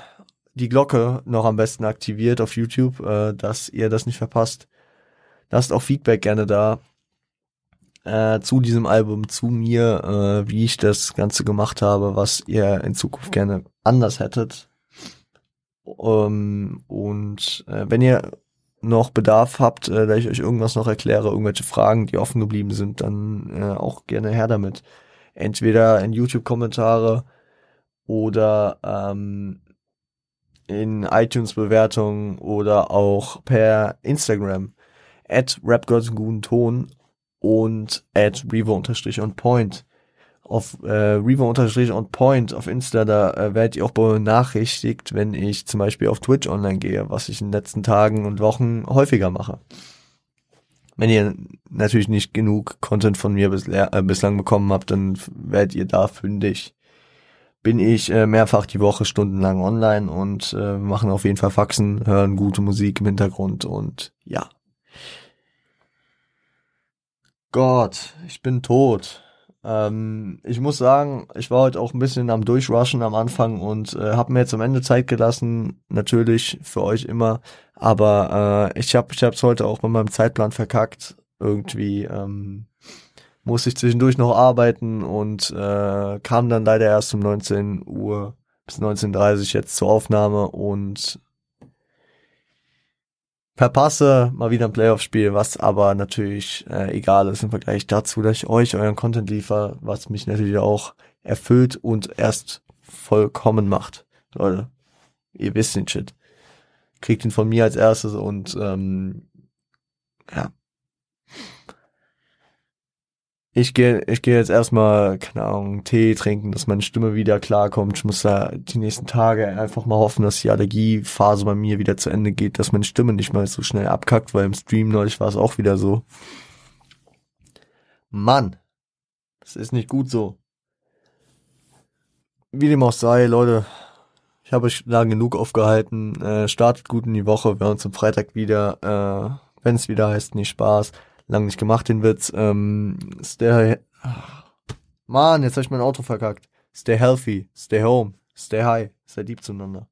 die Glocke noch am besten aktiviert auf YouTube, äh, dass ihr das nicht verpasst. Lasst auch Feedback gerne da äh, zu diesem Album, zu mir, äh, wie ich das Ganze gemacht habe, was ihr in Zukunft gerne anders hättet. Ähm, und äh, wenn ihr noch Bedarf habt, äh, da ich euch irgendwas noch erkläre, irgendwelche Fragen, die offen geblieben sind, dann äh, auch gerne her damit. Entweder in YouTube-Kommentare oder ähm, in iTunes-Bewertungen oder auch per Instagram at rapgods.guten und at revo-on-point. Auf äh, revo-on-point auf Insta, da äh, werdet ihr auch benachrichtigt, wenn ich zum Beispiel auf Twitch online gehe, was ich in den letzten Tagen und Wochen häufiger mache. Wenn ihr natürlich nicht genug Content von mir bis, äh, bislang bekommen habt, dann werdet ihr da fündig. Bin ich äh, mehrfach die Woche stundenlang online und äh, machen auf jeden Fall Faxen, hören gute Musik im Hintergrund und ja. Gott, ich bin tot. Ähm, ich muss sagen, ich war heute auch ein bisschen am Durchrushen am Anfang und äh, habe mir jetzt am Ende Zeit gelassen, natürlich für euch immer, aber äh, ich habe ich hab's heute auch bei meinem Zeitplan verkackt. Irgendwie ähm, musste ich zwischendurch noch arbeiten und äh, kam dann leider erst um 19 Uhr bis 19.30 jetzt zur Aufnahme und verpasse mal wieder ein Playoff-Spiel, was aber natürlich äh, egal ist im Vergleich dazu, dass ich euch euren Content liefer, was mich natürlich auch erfüllt und erst vollkommen macht. Leute, ihr wisst den Shit. Kriegt ihn von mir als erstes und ähm, ja, ich gehe ich gehe jetzt erstmal, keine Ahnung, Tee trinken, dass meine Stimme wieder klarkommt. Ich muss da die nächsten Tage einfach mal hoffen, dass die Allergiephase bei mir wieder zu Ende geht, dass meine Stimme nicht mal so schnell abkackt, weil im Stream neulich war es auch wieder so. Mann, das ist nicht gut so. Wie dem auch sei, Leute, ich habe euch lang genug aufgehalten. Äh, startet gut in die Woche. Wir hören uns am Freitag wieder, äh, wenn es wieder heißt, nicht Spaß lang nicht gemacht, den Witz. Ähm, stay, Mann, jetzt habe ich mein Auto verkackt. Stay healthy, stay home, stay high, stay deep zueinander.